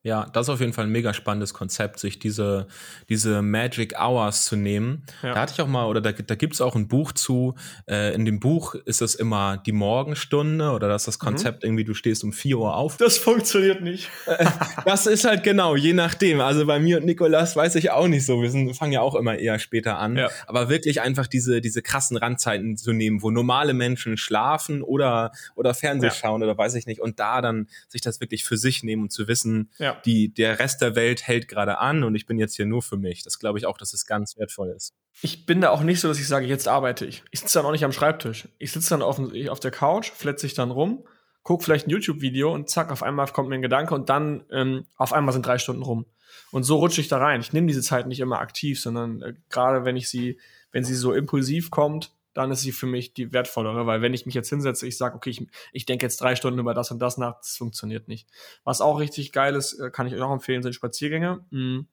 Speaker 2: Ja, das ist auf jeden Fall ein mega spannendes Konzept, sich diese, diese Magic Hours zu nehmen. Ja. Da hatte ich auch mal, oder da, da gibt es auch ein Buch zu. Äh, in dem Buch ist es immer die Morgenstunde oder das ist das mhm. Konzept mhm. irgendwie, du stehst um 4 Uhr auf.
Speaker 3: Das funktioniert nicht.
Speaker 2: Äh, das ist halt genau, je nachdem. Also bei mir und Nikolas weiß ich auch nicht so. Wir sind, fangen ja auch immer eher später an. Ja. Aber wirklich einfach diese, diese krassen Randzeiten zu nehmen, wo normale Menschen schlafen oder, oder Fernseh ja. schauen oder weiß ich nicht. Und da dann sich das wirklich für sich nehmen und zu wissen, ja ja. Die, der Rest der Welt hält gerade an und ich bin jetzt hier nur für mich. Das glaube ich auch, dass es ganz wertvoll ist.
Speaker 3: Ich bin da auch nicht so, dass ich sage, jetzt arbeite ich. Ich sitze dann auch nicht am Schreibtisch. Ich sitze dann auf, auf der Couch, fletze ich dann rum, gucke vielleicht ein YouTube-Video und zack, auf einmal kommt mir ein Gedanke und dann ähm, auf einmal sind drei Stunden rum. Und so rutsche ich da rein. Ich nehme diese Zeit nicht immer aktiv, sondern äh, gerade wenn ich sie, wenn sie so impulsiv kommt, dann ist sie für mich die wertvollere, weil wenn ich mich jetzt hinsetze, ich sage, okay, ich, ich denke jetzt drei Stunden über das und das nach, das funktioniert nicht. Was auch richtig geil ist, äh, kann ich euch auch empfehlen, sind Spaziergänge. Hm.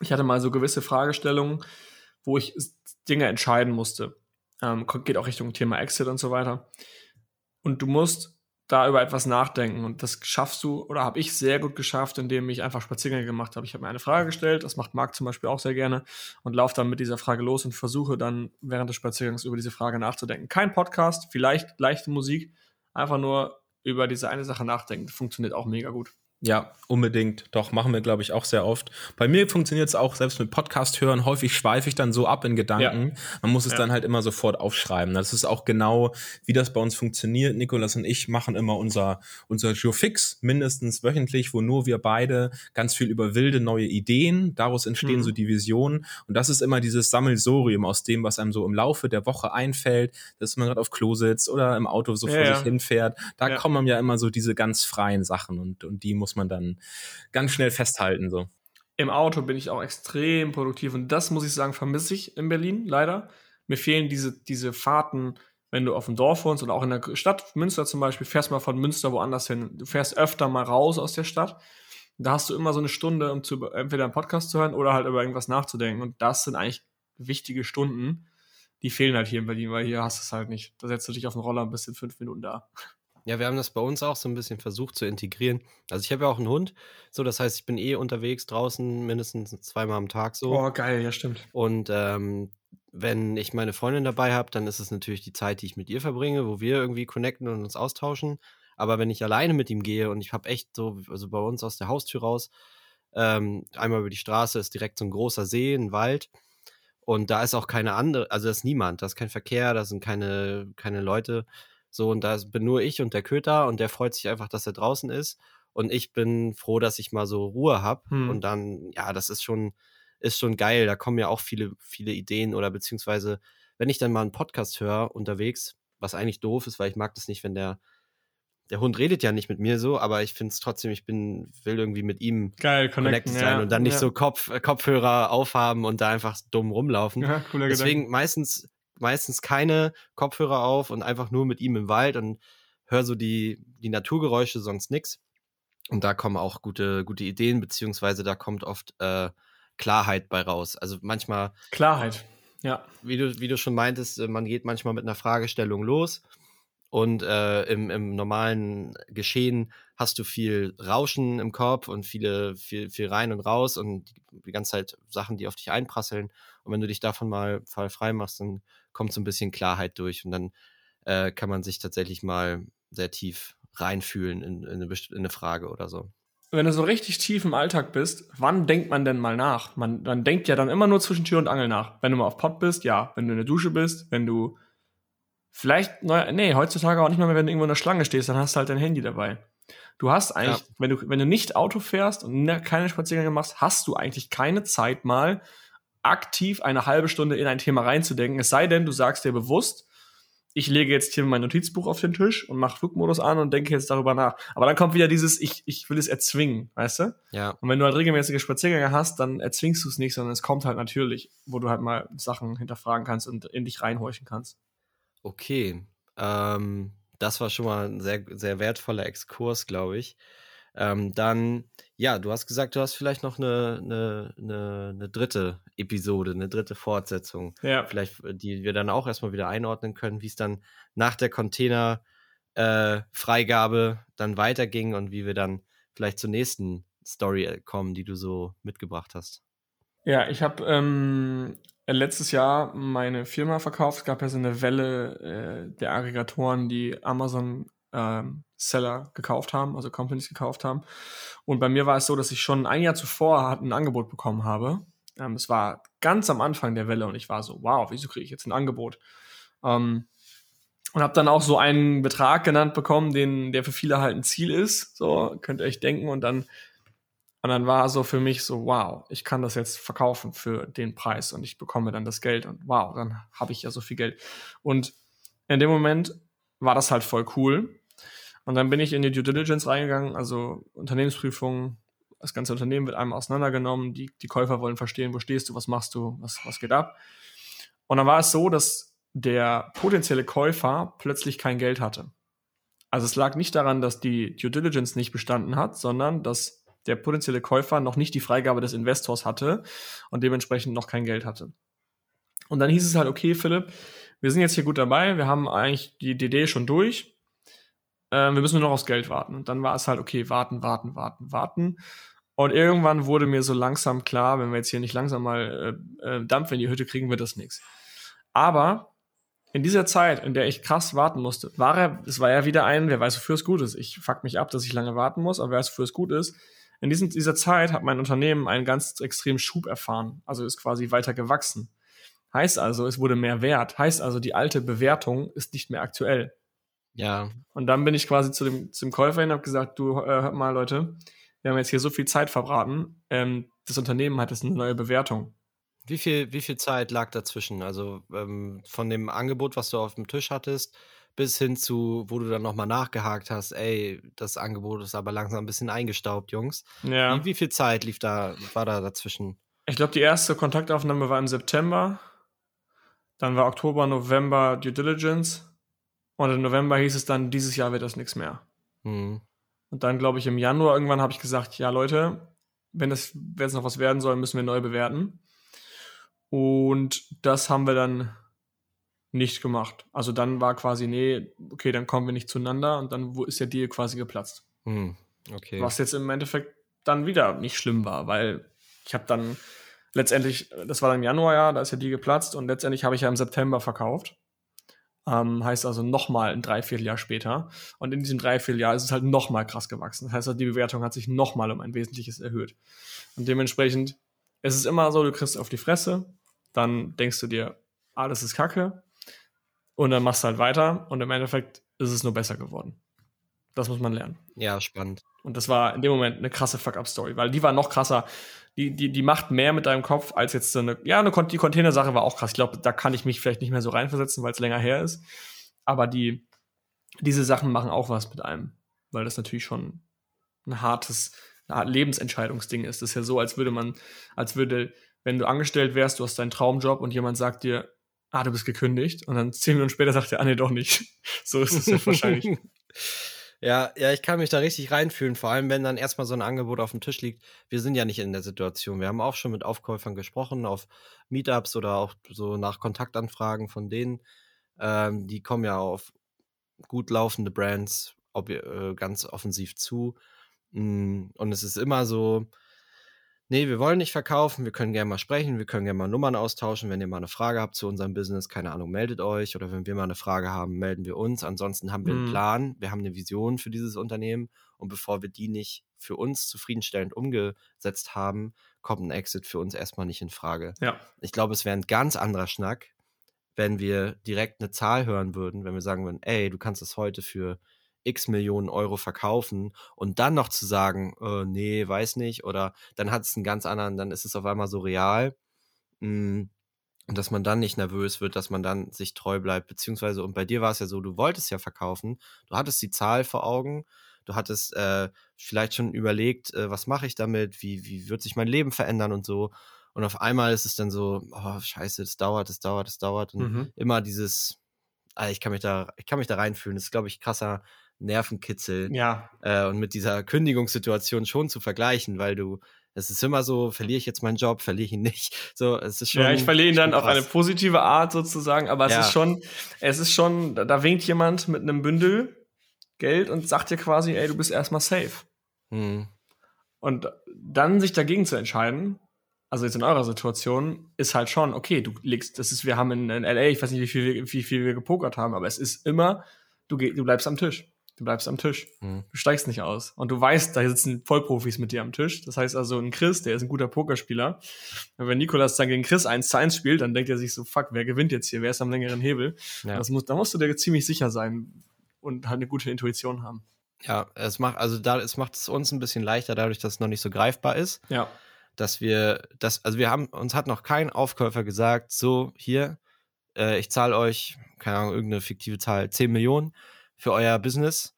Speaker 3: Ich hatte mal so gewisse Fragestellungen, wo ich Dinge entscheiden musste. Ähm, geht auch Richtung Thema Exit und so weiter. Und du musst da über etwas nachdenken. Und das schaffst du, oder habe ich sehr gut geschafft, indem ich einfach Spaziergänge gemacht habe. Ich habe mir eine Frage gestellt, das macht Marc zum Beispiel auch sehr gerne, und laufe dann mit dieser Frage los und versuche dann während des Spaziergangs über diese Frage nachzudenken. Kein Podcast, vielleicht leichte Musik, einfach nur über diese eine Sache nachdenken. Funktioniert auch mega gut.
Speaker 2: Ja, unbedingt. Doch, machen wir, glaube ich, auch sehr oft. Bei mir funktioniert es auch selbst mit Podcast hören. Häufig schweife ich dann so ab in Gedanken. Ja. Man muss es ja. dann halt immer sofort aufschreiben. Das ist auch genau, wie das bei uns funktioniert. Nikolas und ich machen immer unser, unser Geofix mindestens wöchentlich, wo nur wir beide ganz viel über wilde neue Ideen, daraus entstehen mhm. so die Visionen. Und das ist immer dieses Sammelsorium aus dem, was einem so im Laufe der Woche einfällt, dass man gerade auf Klo sitzt oder im Auto so ja, vor sich hinfährt. Da kommen ja immer so diese ganz freien Sachen und, und die muss man dann ganz schnell festhalten. So.
Speaker 3: Im Auto bin ich auch extrem produktiv und das muss ich sagen, vermisse ich in Berlin leider. Mir fehlen diese, diese Fahrten, wenn du auf dem Dorf wohnst oder auch in der Stadt, Münster zum Beispiel, fährst mal von Münster woanders hin. Du fährst öfter mal raus aus der Stadt. Da hast du immer so eine Stunde, um zu, entweder einen Podcast zu hören oder halt über irgendwas nachzudenken. Und das sind eigentlich wichtige Stunden, die fehlen halt hier in Berlin, weil hier hast du es halt nicht. Da setzt du dich auf den Roller und bist in fünf Minuten da.
Speaker 1: Ja, wir haben das bei uns auch so ein bisschen versucht zu integrieren. Also ich habe ja auch einen Hund, so das heißt, ich bin eh unterwegs draußen mindestens zweimal am Tag so.
Speaker 3: Oh, geil, ja stimmt.
Speaker 1: Und ähm, wenn ich meine Freundin dabei habe, dann ist es natürlich die Zeit, die ich mit ihr verbringe, wo wir irgendwie connecten und uns austauschen. Aber wenn ich alleine mit ihm gehe und ich habe echt so, also bei uns aus der Haustür raus, ähm, einmal über die Straße ist direkt so ein großer See, ein Wald. Und da ist auch keine andere, also da ist niemand, da ist kein Verkehr, da sind keine, keine Leute. So, und da bin nur ich und der Köter und der freut sich einfach, dass er draußen ist. Und ich bin froh, dass ich mal so Ruhe habe. Hm. Und dann, ja, das ist schon, ist schon geil. Da kommen ja auch viele, viele Ideen oder beziehungsweise, wenn ich dann mal einen Podcast höre unterwegs, was eigentlich doof ist, weil ich mag das nicht, wenn der, der Hund redet ja nicht mit mir so, aber ich finde es trotzdem, ich bin, will irgendwie mit ihm
Speaker 3: Geil, connected
Speaker 1: sein ja, und dann nicht ja. so Kopf, Kopfhörer aufhaben und da einfach dumm rumlaufen. Ja, Deswegen Gedanke. meistens, meistens keine Kopfhörer auf und einfach nur mit ihm im Wald und höre so die, die Naturgeräusche, sonst nix. Und da kommen auch gute, gute Ideen, beziehungsweise da kommt oft äh, Klarheit bei raus. Also manchmal.
Speaker 3: Klarheit, ja.
Speaker 1: Wie du, wie du schon meintest, äh, man geht manchmal mit einer Fragestellung los und äh, im, im normalen Geschehen hast du viel Rauschen im Kopf und viele, viel, viel rein und raus und die, die ganze Zeit Sachen, die auf dich einprasseln. Und wenn du dich davon mal frei machst, dann kommt so ein bisschen Klarheit durch und dann äh, kann man sich tatsächlich mal sehr tief reinfühlen in, in, eine, in eine Frage oder so
Speaker 3: wenn du so richtig tief im Alltag bist, wann denkt man denn mal nach? Man, man denkt ja dann immer nur zwischen Tür und Angel nach. Wenn du mal auf Pott bist, ja. Wenn du in der Dusche bist, wenn du vielleicht, nee, heutzutage auch nicht mal mehr, wenn du irgendwo in der Schlange stehst, dann hast du halt dein Handy dabei. Du hast eigentlich, ja. wenn du, wenn du nicht Auto fährst und ne, keine Spaziergänge machst, hast du eigentlich keine Zeit mal aktiv eine halbe Stunde in ein Thema reinzudenken. Es sei denn, du sagst dir bewusst, ich lege jetzt hier mein Notizbuch auf den Tisch und mache Flugmodus an und denke jetzt darüber nach. Aber dann kommt wieder dieses, ich, ich will es erzwingen, weißt du?
Speaker 1: Ja.
Speaker 3: Und wenn du halt regelmäßige Spaziergänge hast, dann erzwingst du es nicht, sondern es kommt halt natürlich, wo du halt mal Sachen hinterfragen kannst und in dich reinhorchen kannst.
Speaker 1: Okay. Ähm, das war schon mal ein sehr, sehr wertvoller Exkurs, glaube ich. Ähm, dann, ja, du hast gesagt, du hast vielleicht noch eine, eine, eine, eine, dritte Episode, eine dritte Fortsetzung.
Speaker 3: Ja.
Speaker 1: Vielleicht, äh, die wir dann auch erstmal wieder einordnen können, wie es dann nach der Container-Freigabe äh, dann weiterging und wie wir dann vielleicht zur nächsten Story äh, kommen, die du so mitgebracht hast.
Speaker 3: Ja, ich habe ähm, letztes Jahr meine Firma verkauft. Es gab ja so eine Welle äh, der Aggregatoren, die Amazon ähm, Seller gekauft haben, also Companies gekauft haben. Und bei mir war es so, dass ich schon ein Jahr zuvor ein Angebot bekommen habe. Ähm, es war ganz am Anfang der Welle und ich war so, wow, wieso kriege ich jetzt ein Angebot? Ähm, und habe dann auch so einen Betrag genannt bekommen, den, der für viele halt ein Ziel ist. So, könnt ihr euch denken. Und dann, und dann war so für mich so, wow, ich kann das jetzt verkaufen für den Preis und ich bekomme dann das Geld. Und wow, dann habe ich ja so viel Geld. Und in dem Moment war das halt voll cool. Und dann bin ich in die Due Diligence reingegangen, also Unternehmensprüfung. Das ganze Unternehmen wird einmal auseinandergenommen. Die, die Käufer wollen verstehen, wo stehst du, was machst du, was, was geht ab. Und dann war es so, dass der potenzielle Käufer plötzlich kein Geld hatte. Also es lag nicht daran, dass die Due Diligence nicht bestanden hat, sondern dass der potenzielle Käufer noch nicht die Freigabe des Investors hatte und dementsprechend noch kein Geld hatte. Und dann hieß es halt, okay, Philipp, wir sind jetzt hier gut dabei, wir haben eigentlich die DD schon durch, wir müssen nur noch aufs Geld warten. Und dann war es halt, okay, warten, warten, warten, warten. Und irgendwann wurde mir so langsam klar, wenn wir jetzt hier nicht langsam mal äh, äh, Dampf in die Hütte kriegen, wird das nichts. Aber in dieser Zeit, in der ich krass warten musste, war er, es war ja wieder ein, wer weiß, wofür es gut ist. Ich fuck mich ab, dass ich lange warten muss, aber wer weiß, wofür es gut ist. In diesem, dieser Zeit hat mein Unternehmen einen ganz extremen Schub erfahren, also ist quasi weiter gewachsen. Heißt also, es wurde mehr wert. Heißt also, die alte Bewertung ist nicht mehr aktuell.
Speaker 1: Ja.
Speaker 3: Und dann bin ich quasi zu dem, zum Käufer hin und habe gesagt, du, äh, hört mal, Leute, wir haben jetzt hier so viel Zeit verbraten. Ähm, das Unternehmen hat jetzt eine neue Bewertung.
Speaker 1: Wie viel, wie viel Zeit lag dazwischen? Also ähm, von dem Angebot, was du auf dem Tisch hattest, bis hin zu, wo du dann nochmal nachgehakt hast, ey, das Angebot ist aber langsam ein bisschen eingestaubt, Jungs.
Speaker 3: Ja.
Speaker 1: Wie, wie viel Zeit lief da, war da dazwischen?
Speaker 3: Ich glaube, die erste Kontaktaufnahme war im September. Dann war Oktober, November Due Diligence. Und im November hieß es dann, dieses Jahr wird das nichts mehr.
Speaker 1: Mhm.
Speaker 3: Und dann, glaube ich, im Januar irgendwann habe ich gesagt, ja Leute, wenn das wenn es noch was werden soll, müssen wir neu bewerten. Und das haben wir dann nicht gemacht. Also dann war quasi, nee, okay, dann kommen wir nicht zueinander und dann ist der Deal quasi geplatzt.
Speaker 1: Mhm. Okay.
Speaker 3: Was jetzt im Endeffekt dann wieder nicht schlimm war, weil ich habe dann letztendlich, das war dann im Januar ja, da ist der Deal geplatzt und letztendlich habe ich ja im September verkauft. Ähm, heißt also nochmal ein Dreivierteljahr später. Und in diesem Dreivierteljahr ist es halt nochmal krass gewachsen. Das heißt, also, die Bewertung hat sich nochmal um ein Wesentliches erhöht. Und dementsprechend ist es immer so, du kriegst auf die Fresse, dann denkst du dir, alles ist Kacke. Und dann machst du halt weiter und im Endeffekt ist es nur besser geworden. Das muss man lernen.
Speaker 1: Ja, spannend.
Speaker 3: Und das war in dem Moment eine krasse Fuck-Up-Story, weil die war noch krasser. Die, die, die macht mehr mit deinem Kopf als jetzt so eine, ja, eine, die Container-Sache war auch krass. Ich glaube, da kann ich mich vielleicht nicht mehr so reinversetzen, weil es länger her ist. Aber die, diese Sachen machen auch was mit einem, weil das natürlich schon ein hartes, eine Art Lebensentscheidungsding ist. Das ist ja so, als würde man, als würde, wenn du angestellt wärst, du hast deinen Traumjob und jemand sagt dir, ah, du bist gekündigt. Und dann zehn Minuten später sagt er, ah, nee, doch nicht. [LAUGHS] so ist es ja wahrscheinlich. [LAUGHS]
Speaker 1: Ja, ja, ich kann mich da richtig reinfühlen, vor allem wenn dann erstmal so ein Angebot auf dem Tisch liegt. Wir sind ja nicht in der Situation. Wir haben auch schon mit Aufkäufern gesprochen, auf Meetups oder auch so nach Kontaktanfragen von denen. Ähm, die kommen ja auf gut laufende Brands ob, äh, ganz offensiv zu. Mm, und es ist immer so, nee, wir wollen nicht verkaufen, wir können gerne mal sprechen, wir können gerne mal Nummern austauschen. Wenn ihr mal eine Frage habt zu unserem Business, keine Ahnung, meldet euch. Oder wenn wir mal eine Frage haben, melden wir uns. Ansonsten haben wir einen mhm. Plan, wir haben eine Vision für dieses Unternehmen. Und bevor wir die nicht für uns zufriedenstellend umgesetzt haben, kommt ein Exit für uns erstmal nicht in Frage.
Speaker 3: Ja.
Speaker 1: Ich glaube, es wäre ein ganz anderer Schnack, wenn wir direkt eine Zahl hören würden, wenn wir sagen würden, ey, du kannst es heute für x Millionen Euro verkaufen und dann noch zu sagen, äh, nee, weiß nicht, oder dann hat es einen ganz anderen, dann ist es auf einmal so real. Mh, und dass man dann nicht nervös wird, dass man dann sich treu bleibt, beziehungsweise, und bei dir war es ja so, du wolltest ja verkaufen, du hattest die Zahl vor Augen, du hattest äh, vielleicht schon überlegt, äh, was mache ich damit, wie, wie wird sich mein Leben verändern und so. Und auf einmal ist es dann so, oh, scheiße, das dauert, das dauert, das dauert. Und mhm. immer dieses, also ich kann mich da, ich kann mich da reinfühlen. Das ist, glaube ich, krasser Nervenkitzel.
Speaker 3: Ja.
Speaker 1: Äh, und mit dieser Kündigungssituation schon zu vergleichen, weil du, es ist immer so, verliere ich jetzt meinen Job, verliere ich ihn nicht. [LAUGHS] So, es ist schon.
Speaker 3: Ja, ich verliere ihn dann auf eine positive Art sozusagen, aber es ja. ist schon, es ist schon, da winkt jemand mit einem Bündel Geld und sagt dir quasi, ey, du bist erstmal safe. Hm. Und dann sich dagegen zu entscheiden, also jetzt in eurer Situation, ist halt schon, okay, du legst, das ist, wir haben in, in LA, ich weiß nicht, wie viel, wie viel wir gepokert haben, aber es ist immer, du, du bleibst am Tisch. Du bleibst am Tisch. Mhm. Du steigst nicht aus. Und du weißt, da sitzen Vollprofis mit dir am Tisch. Das heißt also, ein Chris, der ist ein guter Pokerspieler. Und wenn Nikolas dann gegen Chris 1 zu 1 spielt, dann denkt er sich so, fuck, wer gewinnt jetzt hier? Wer ist am längeren Hebel? Ja. Das muss, da musst du dir ziemlich sicher sein und halt eine gute Intuition haben.
Speaker 1: Ja, es macht, also da, es macht es uns ein bisschen leichter, dadurch, dass es noch nicht so greifbar ist.
Speaker 3: Ja.
Speaker 1: Dass wir, das, also wir haben, uns hat noch kein Aufkäufer gesagt, so, hier, äh, ich zahle euch, keine Ahnung, irgendeine fiktive Zahl, 10 Millionen für euer Business.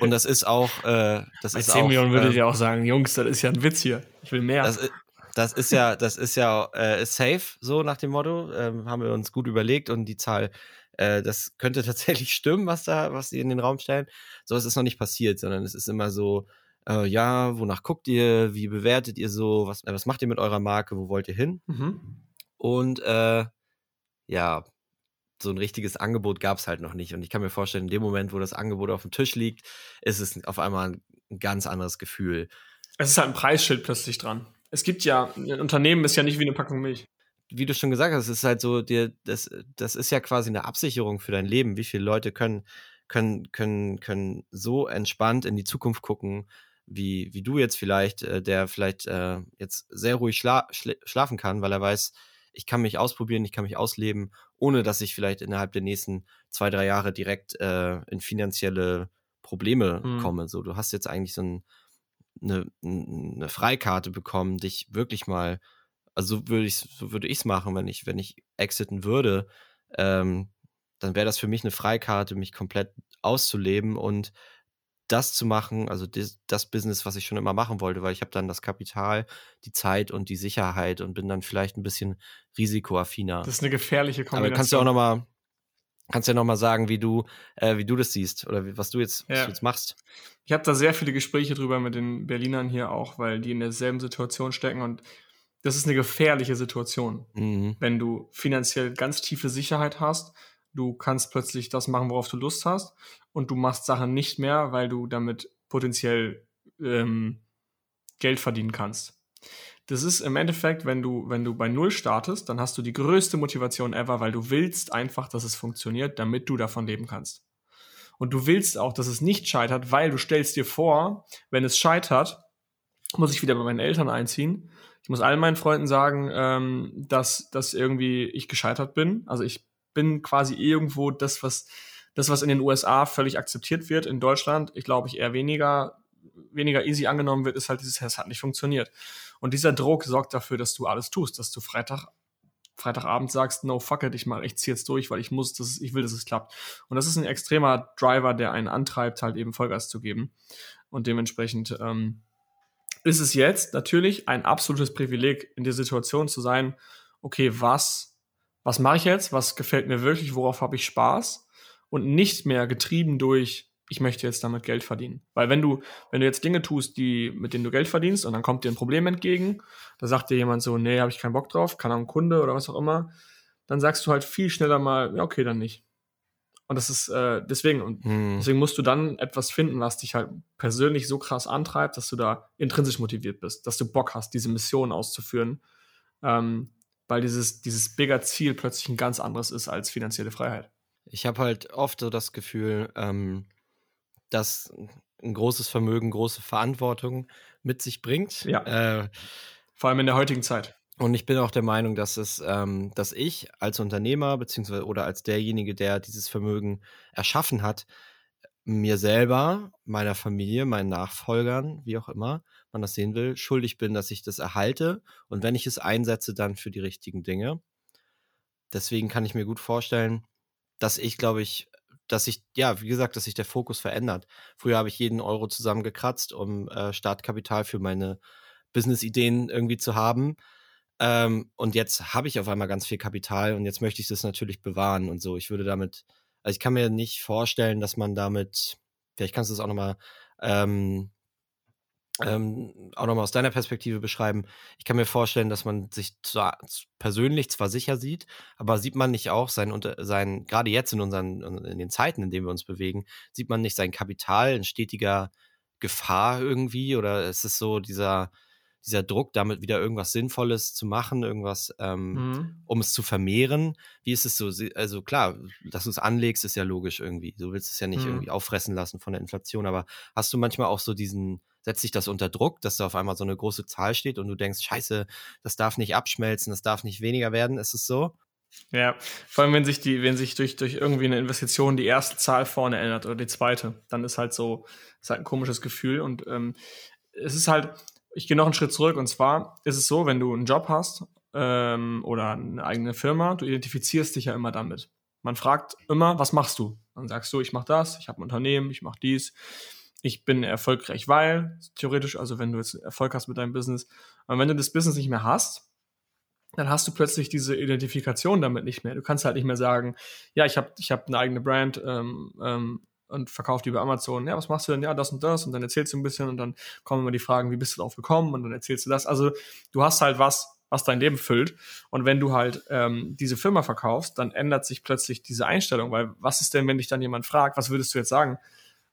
Speaker 1: Und das ist auch, äh, das
Speaker 3: Bei
Speaker 1: ist
Speaker 3: 10
Speaker 1: auch,
Speaker 3: Millionen würde äh, ich auch sagen, Jungs, das ist ja ein Witz hier. Ich will mehr.
Speaker 1: Das, das ist ja, das ist ja äh, safe, so nach dem Motto. Ähm, haben wir uns gut überlegt und die Zahl, äh, das könnte tatsächlich stimmen, was da, was sie in den Raum stellen. So, es ist noch nicht passiert, sondern es ist immer so, äh, ja, wonach guckt ihr, wie bewertet ihr so, was, äh, was macht ihr mit eurer Marke, wo wollt ihr hin? Mhm. Und äh, ja, so ein richtiges Angebot gab es halt noch nicht. Und ich kann mir vorstellen, in dem Moment, wo das Angebot auf dem Tisch liegt, ist es auf einmal ein ganz anderes Gefühl.
Speaker 3: Es ist halt ein Preisschild plötzlich dran. Es gibt ja, ein Unternehmen ist ja nicht wie eine Packung Milch.
Speaker 1: Wie du schon gesagt hast, es ist halt so, dir, das, das ist ja quasi eine Absicherung für dein Leben. Wie viele Leute können, können, können, können so entspannt in die Zukunft gucken, wie, wie du jetzt vielleicht, äh, der vielleicht äh, jetzt sehr ruhig schla schlafen kann, weil er weiß, ich kann mich ausprobieren, ich kann mich ausleben, ohne dass ich vielleicht innerhalb der nächsten zwei, drei Jahre direkt äh, in finanzielle Probleme mhm. komme. So, du hast jetzt eigentlich so ein, eine, eine Freikarte bekommen, dich wirklich mal, also so würde ich so würde ich es machen, wenn ich, wenn ich exiten würde, ähm, dann wäre das für mich eine Freikarte, mich komplett auszuleben und das zu machen, also das, das, Business, was ich schon immer machen wollte, weil ich habe dann das Kapital, die Zeit und die Sicherheit und bin dann vielleicht ein bisschen risikoaffiner.
Speaker 3: Das ist eine gefährliche Kombination.
Speaker 1: Aber kannst du auch noch mal kannst ja noch mal sagen, wie du äh, wie du das siehst oder wie, was du jetzt, ja. was du jetzt machst.
Speaker 3: Ich habe da sehr viele Gespräche drüber mit den Berlinern hier auch, weil die in derselben Situation stecken und das ist eine gefährliche Situation, mhm. wenn du finanziell ganz tiefe Sicherheit hast du kannst plötzlich das machen, worauf du Lust hast und du machst Sachen nicht mehr, weil du damit potenziell ähm, Geld verdienen kannst. Das ist im Endeffekt, wenn du, wenn du bei Null startest, dann hast du die größte Motivation ever, weil du willst einfach, dass es funktioniert, damit du davon leben kannst. Und du willst auch, dass es nicht scheitert, weil du stellst dir vor, wenn es scheitert, muss ich wieder bei meinen Eltern einziehen. Ich muss allen meinen Freunden sagen, ähm, dass, dass irgendwie ich gescheitert bin. Also ich bin quasi irgendwo das, was, das, was in den USA völlig akzeptiert wird, in Deutschland, ich glaube ich eher weniger, weniger easy angenommen wird, ist halt dieses, es hat nicht funktioniert. Und dieser Druck sorgt dafür, dass du alles tust, dass du Freitag Freitagabend sagst, no fuck it, ich mach, ich zieh jetzt durch, weil ich muss, dass ich will, dass es klappt. Und das ist ein extremer Driver, der einen antreibt, halt eben Vollgas zu geben. Und dementsprechend ähm, ist es jetzt natürlich ein absolutes Privileg, in der Situation zu sein, okay, was, was mache ich jetzt? Was gefällt mir wirklich? Worauf habe ich Spaß? Und nicht mehr getrieben durch, ich möchte jetzt damit Geld verdienen. Weil wenn du, wenn du jetzt Dinge tust, die, mit denen du Geld verdienst und dann kommt dir ein Problem entgegen, da sagt dir jemand so, nee, habe ich keinen Bock drauf, kann auch ein Kunde oder was auch immer, dann sagst du halt viel schneller mal, ja, okay, dann nicht. Und das ist äh, deswegen, und hm. deswegen musst du dann etwas finden, was dich halt persönlich so krass antreibt, dass du da intrinsisch motiviert bist, dass du Bock hast, diese Mission auszuführen. Ähm, weil dieses, dieses bigger Ziel plötzlich ein ganz anderes ist als finanzielle Freiheit.
Speaker 1: Ich habe halt oft so das Gefühl, ähm, das ein großes Vermögen, große Verantwortung mit sich bringt.
Speaker 3: Ja. Äh, Vor allem in der heutigen Zeit.
Speaker 1: Und ich bin auch der Meinung, dass es, ähm, dass ich als Unternehmer beziehungsweise oder als derjenige, der dieses Vermögen erschaffen hat, mir selber, meiner Familie, meinen Nachfolgern, wie auch immer man das sehen will, schuldig bin, dass ich das erhalte und wenn ich es einsetze, dann für die richtigen Dinge. Deswegen kann ich mir gut vorstellen, dass ich, glaube ich, dass sich, ja, wie gesagt, dass sich der Fokus verändert. Früher habe ich jeden Euro zusammengekratzt, um äh, Startkapital für meine Business-Ideen irgendwie zu haben. Ähm, und jetzt habe ich auf einmal ganz viel Kapital und jetzt möchte ich das natürlich bewahren und so. Ich würde damit, also ich kann mir nicht vorstellen, dass man damit, vielleicht kannst du es auch nochmal ähm, ähm, auch nochmal aus deiner Perspektive beschreiben. Ich kann mir vorstellen, dass man sich zwar persönlich zwar sicher sieht, aber sieht man nicht auch sein, sein gerade jetzt in unseren, in den Zeiten, in denen wir uns bewegen, sieht man nicht sein Kapital in stetiger Gefahr irgendwie oder ist es so dieser, dieser Druck, damit wieder irgendwas Sinnvolles zu machen, irgendwas, ähm, mhm. um es zu vermehren. Wie ist es so? Also klar, dass du es anlegst, ist ja logisch irgendwie. Du willst es ja nicht mhm. irgendwie auffressen lassen von der Inflation, aber hast du manchmal auch so diesen, setzt sich das unter Druck, dass da auf einmal so eine große Zahl steht und du denkst, scheiße, das darf nicht abschmelzen, das darf nicht weniger werden, ist es so?
Speaker 3: Ja, vor allem wenn sich die, wenn sich durch, durch irgendwie eine Investition die erste Zahl vorne ändert oder die zweite, dann ist halt so, ist halt ein komisches Gefühl und ähm, es ist halt, ich gehe noch einen Schritt zurück und zwar ist es so, wenn du einen Job hast ähm, oder eine eigene Firma, du identifizierst dich ja immer damit. Man fragt immer, was machst du? Dann sagst du, ich mache das, ich habe ein Unternehmen, ich mache dies ich bin erfolgreich, weil, theoretisch, also wenn du jetzt Erfolg hast mit deinem Business, und wenn du das Business nicht mehr hast, dann hast du plötzlich diese Identifikation damit nicht mehr. Du kannst halt nicht mehr sagen, ja, ich habe ich hab eine eigene Brand ähm, ähm, und verkaufe die über Amazon. Ja, was machst du denn? Ja, das und das. Und dann erzählst du ein bisschen und dann kommen immer die Fragen, wie bist du darauf gekommen? Und dann erzählst du das. Also du hast halt was, was dein Leben füllt. Und wenn du halt ähm, diese Firma verkaufst, dann ändert sich plötzlich diese Einstellung. Weil was ist denn, wenn dich dann jemand fragt, was würdest du jetzt sagen?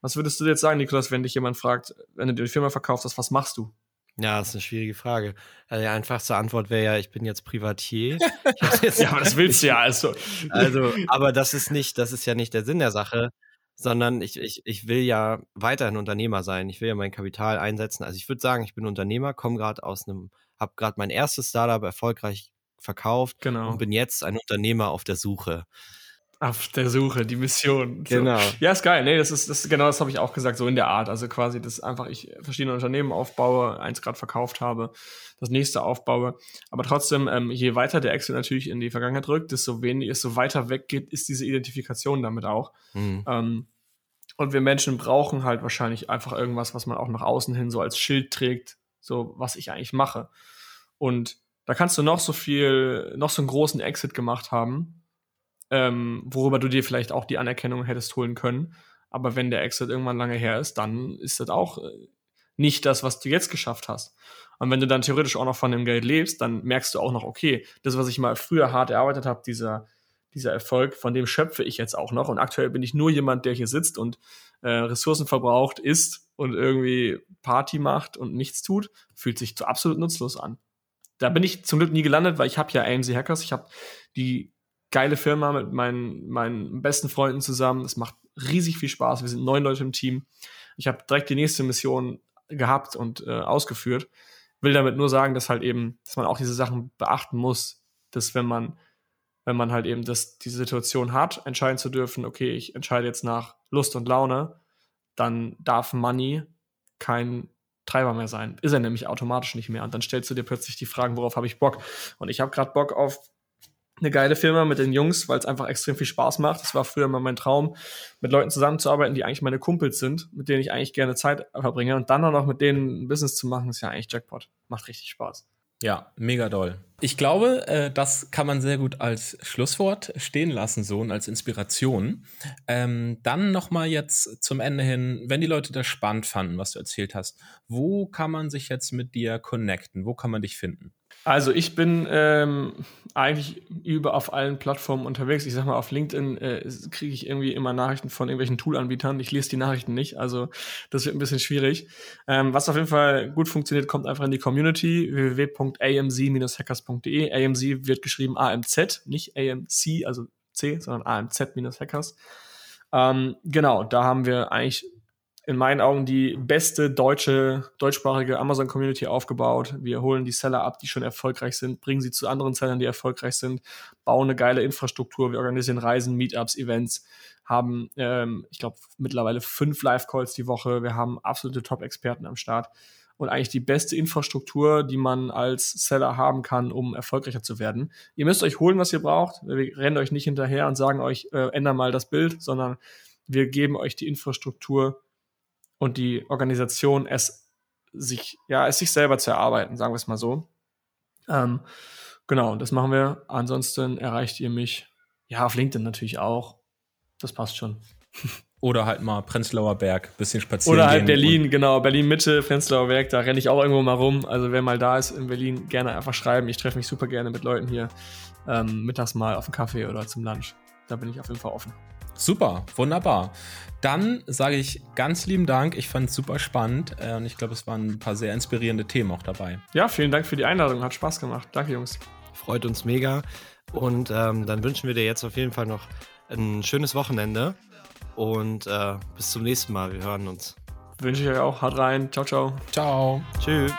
Speaker 3: Was würdest du jetzt sagen, Niklas, wenn dich jemand fragt, wenn du dir die Firma verkaufst hast, was machst du?
Speaker 1: Ja, das ist eine schwierige Frage. Also die einfachste Antwort wäre ja, ich bin jetzt Privatier. [LAUGHS]
Speaker 3: ja, aber das willst du ja also.
Speaker 1: Also, aber das ist nicht, das ist ja nicht der Sinn der Sache, sondern ich, ich, ich will ja weiterhin Unternehmer sein. Ich will ja mein Kapital einsetzen. Also ich würde sagen, ich bin Unternehmer, komme gerade aus einem, habe gerade mein erstes Startup erfolgreich verkauft genau. und bin jetzt ein Unternehmer auf der Suche.
Speaker 3: Auf der Suche, die Mission.
Speaker 1: Genau.
Speaker 3: So. Ja, ist geil. Nee, das ist, das, genau das habe ich auch gesagt, so in der Art. Also quasi, dass einfach ich verschiedene Unternehmen aufbaue, eins gerade verkauft habe, das nächste aufbaue. Aber trotzdem, ähm, je weiter der Exit natürlich in die Vergangenheit rückt, desto weniger, desto weiter weggeht, ist diese Identifikation damit auch. Mhm. Ähm, und wir Menschen brauchen halt wahrscheinlich einfach irgendwas, was man auch nach außen hin so als Schild trägt, so was ich eigentlich mache. Und da kannst du noch so viel, noch so einen großen Exit gemacht haben ähm, worüber du dir vielleicht auch die Anerkennung hättest holen können. Aber wenn der Exit irgendwann lange her ist, dann ist das auch äh, nicht das, was du jetzt geschafft hast. Und wenn du dann theoretisch auch noch von dem Geld lebst, dann merkst du auch noch, okay, das, was ich mal früher hart erarbeitet habe, dieser, dieser Erfolg, von dem schöpfe ich jetzt auch noch. Und aktuell bin ich nur jemand, der hier sitzt und äh, Ressourcen verbraucht, isst und irgendwie Party macht und nichts tut, fühlt sich zu absolut nutzlos an. Da bin ich zum Glück nie gelandet, weil ich habe ja AMC Hackers, ich habe die geile Firma mit meinen, meinen besten Freunden zusammen. Es macht riesig viel Spaß. Wir sind neun Leute im Team. Ich habe direkt die nächste Mission gehabt und äh, ausgeführt. Will damit nur sagen, dass halt eben, dass man auch diese Sachen beachten muss, dass wenn man, wenn man halt eben das, diese Situation hat, entscheiden zu dürfen, okay, ich entscheide jetzt nach Lust und Laune, dann darf Money kein Treiber mehr sein. Ist er nämlich automatisch nicht mehr. Und dann stellst du dir plötzlich die Fragen, worauf habe ich Bock? Und ich habe gerade Bock auf eine geile Firma mit den Jungs, weil es einfach extrem viel Spaß macht. Das war früher mal mein Traum, mit Leuten zusammenzuarbeiten, die eigentlich meine Kumpels sind, mit denen ich eigentlich gerne Zeit verbringe. Und dann auch noch mit denen ein Business zu machen, ist ja eigentlich Jackpot. Macht richtig Spaß.
Speaker 2: Ja, mega doll. Ich glaube, äh, das kann man sehr gut als Schlusswort stehen lassen, so und als Inspiration. Ähm, dann nochmal jetzt zum Ende hin, wenn die Leute das spannend fanden, was du erzählt hast, wo kann man sich jetzt mit dir connecten? Wo kann man dich finden?
Speaker 3: Also ich bin ähm, eigentlich über auf allen Plattformen unterwegs. Ich sag mal, auf LinkedIn äh, kriege ich irgendwie immer Nachrichten von irgendwelchen Toolanbietern. Ich lese die Nachrichten nicht, also das wird ein bisschen schwierig. Ähm, was auf jeden Fall gut funktioniert, kommt einfach in die Community www.amz-hackers.de. AMZ wird geschrieben AMZ, nicht AMC, also C, sondern AMZ-Hackers. Ähm, genau, da haben wir eigentlich in meinen Augen die beste deutsche, deutschsprachige Amazon-Community aufgebaut. Wir holen die Seller ab, die schon erfolgreich sind, bringen sie zu anderen Sellern, die erfolgreich sind, bauen eine geile Infrastruktur, wir organisieren Reisen, Meetups, Events, haben, ähm, ich glaube, mittlerweile fünf Live-Calls die Woche. Wir haben absolute Top-Experten am Start und eigentlich die beste Infrastruktur, die man als Seller haben kann, um erfolgreicher zu werden. Ihr müsst euch holen, was ihr braucht. Wir rennen euch nicht hinterher und sagen euch, äh, änder mal das Bild, sondern wir geben euch die Infrastruktur, und die Organisation es sich, ja, es sich selber zu erarbeiten, sagen wir es mal so. Ähm, genau, das machen wir. Ansonsten erreicht ihr mich, ja, auf LinkedIn natürlich auch. Das passt schon. [LAUGHS]
Speaker 2: Oder halt mal Prenzlauer Berg, bisschen spazieren.
Speaker 3: Oder halt Berlin, genau, Berlin Mitte, Prenzlauer Berg, da renne ich auch irgendwo mal rum. Also wer mal da ist in Berlin, gerne einfach schreiben. Ich treffe mich super gerne mit Leuten hier ähm, mittags mal auf einen Kaffee oder zum Lunch. Da bin ich auf jeden Fall offen.
Speaker 2: Super, wunderbar. Dann sage ich ganz lieben Dank. Ich fand es super spannend äh, und ich glaube, es waren ein paar sehr inspirierende Themen auch dabei.
Speaker 3: Ja, vielen Dank für die Einladung. Hat Spaß gemacht. Danke, Jungs.
Speaker 1: Freut uns mega. Und ähm, dann wünschen wir dir jetzt auf jeden Fall noch ein schönes Wochenende und äh, bis zum nächsten Mal. Wir hören uns.
Speaker 3: Wünsche ich euch auch. Haut rein. Ciao, ciao.
Speaker 2: Ciao.
Speaker 1: Tschüss.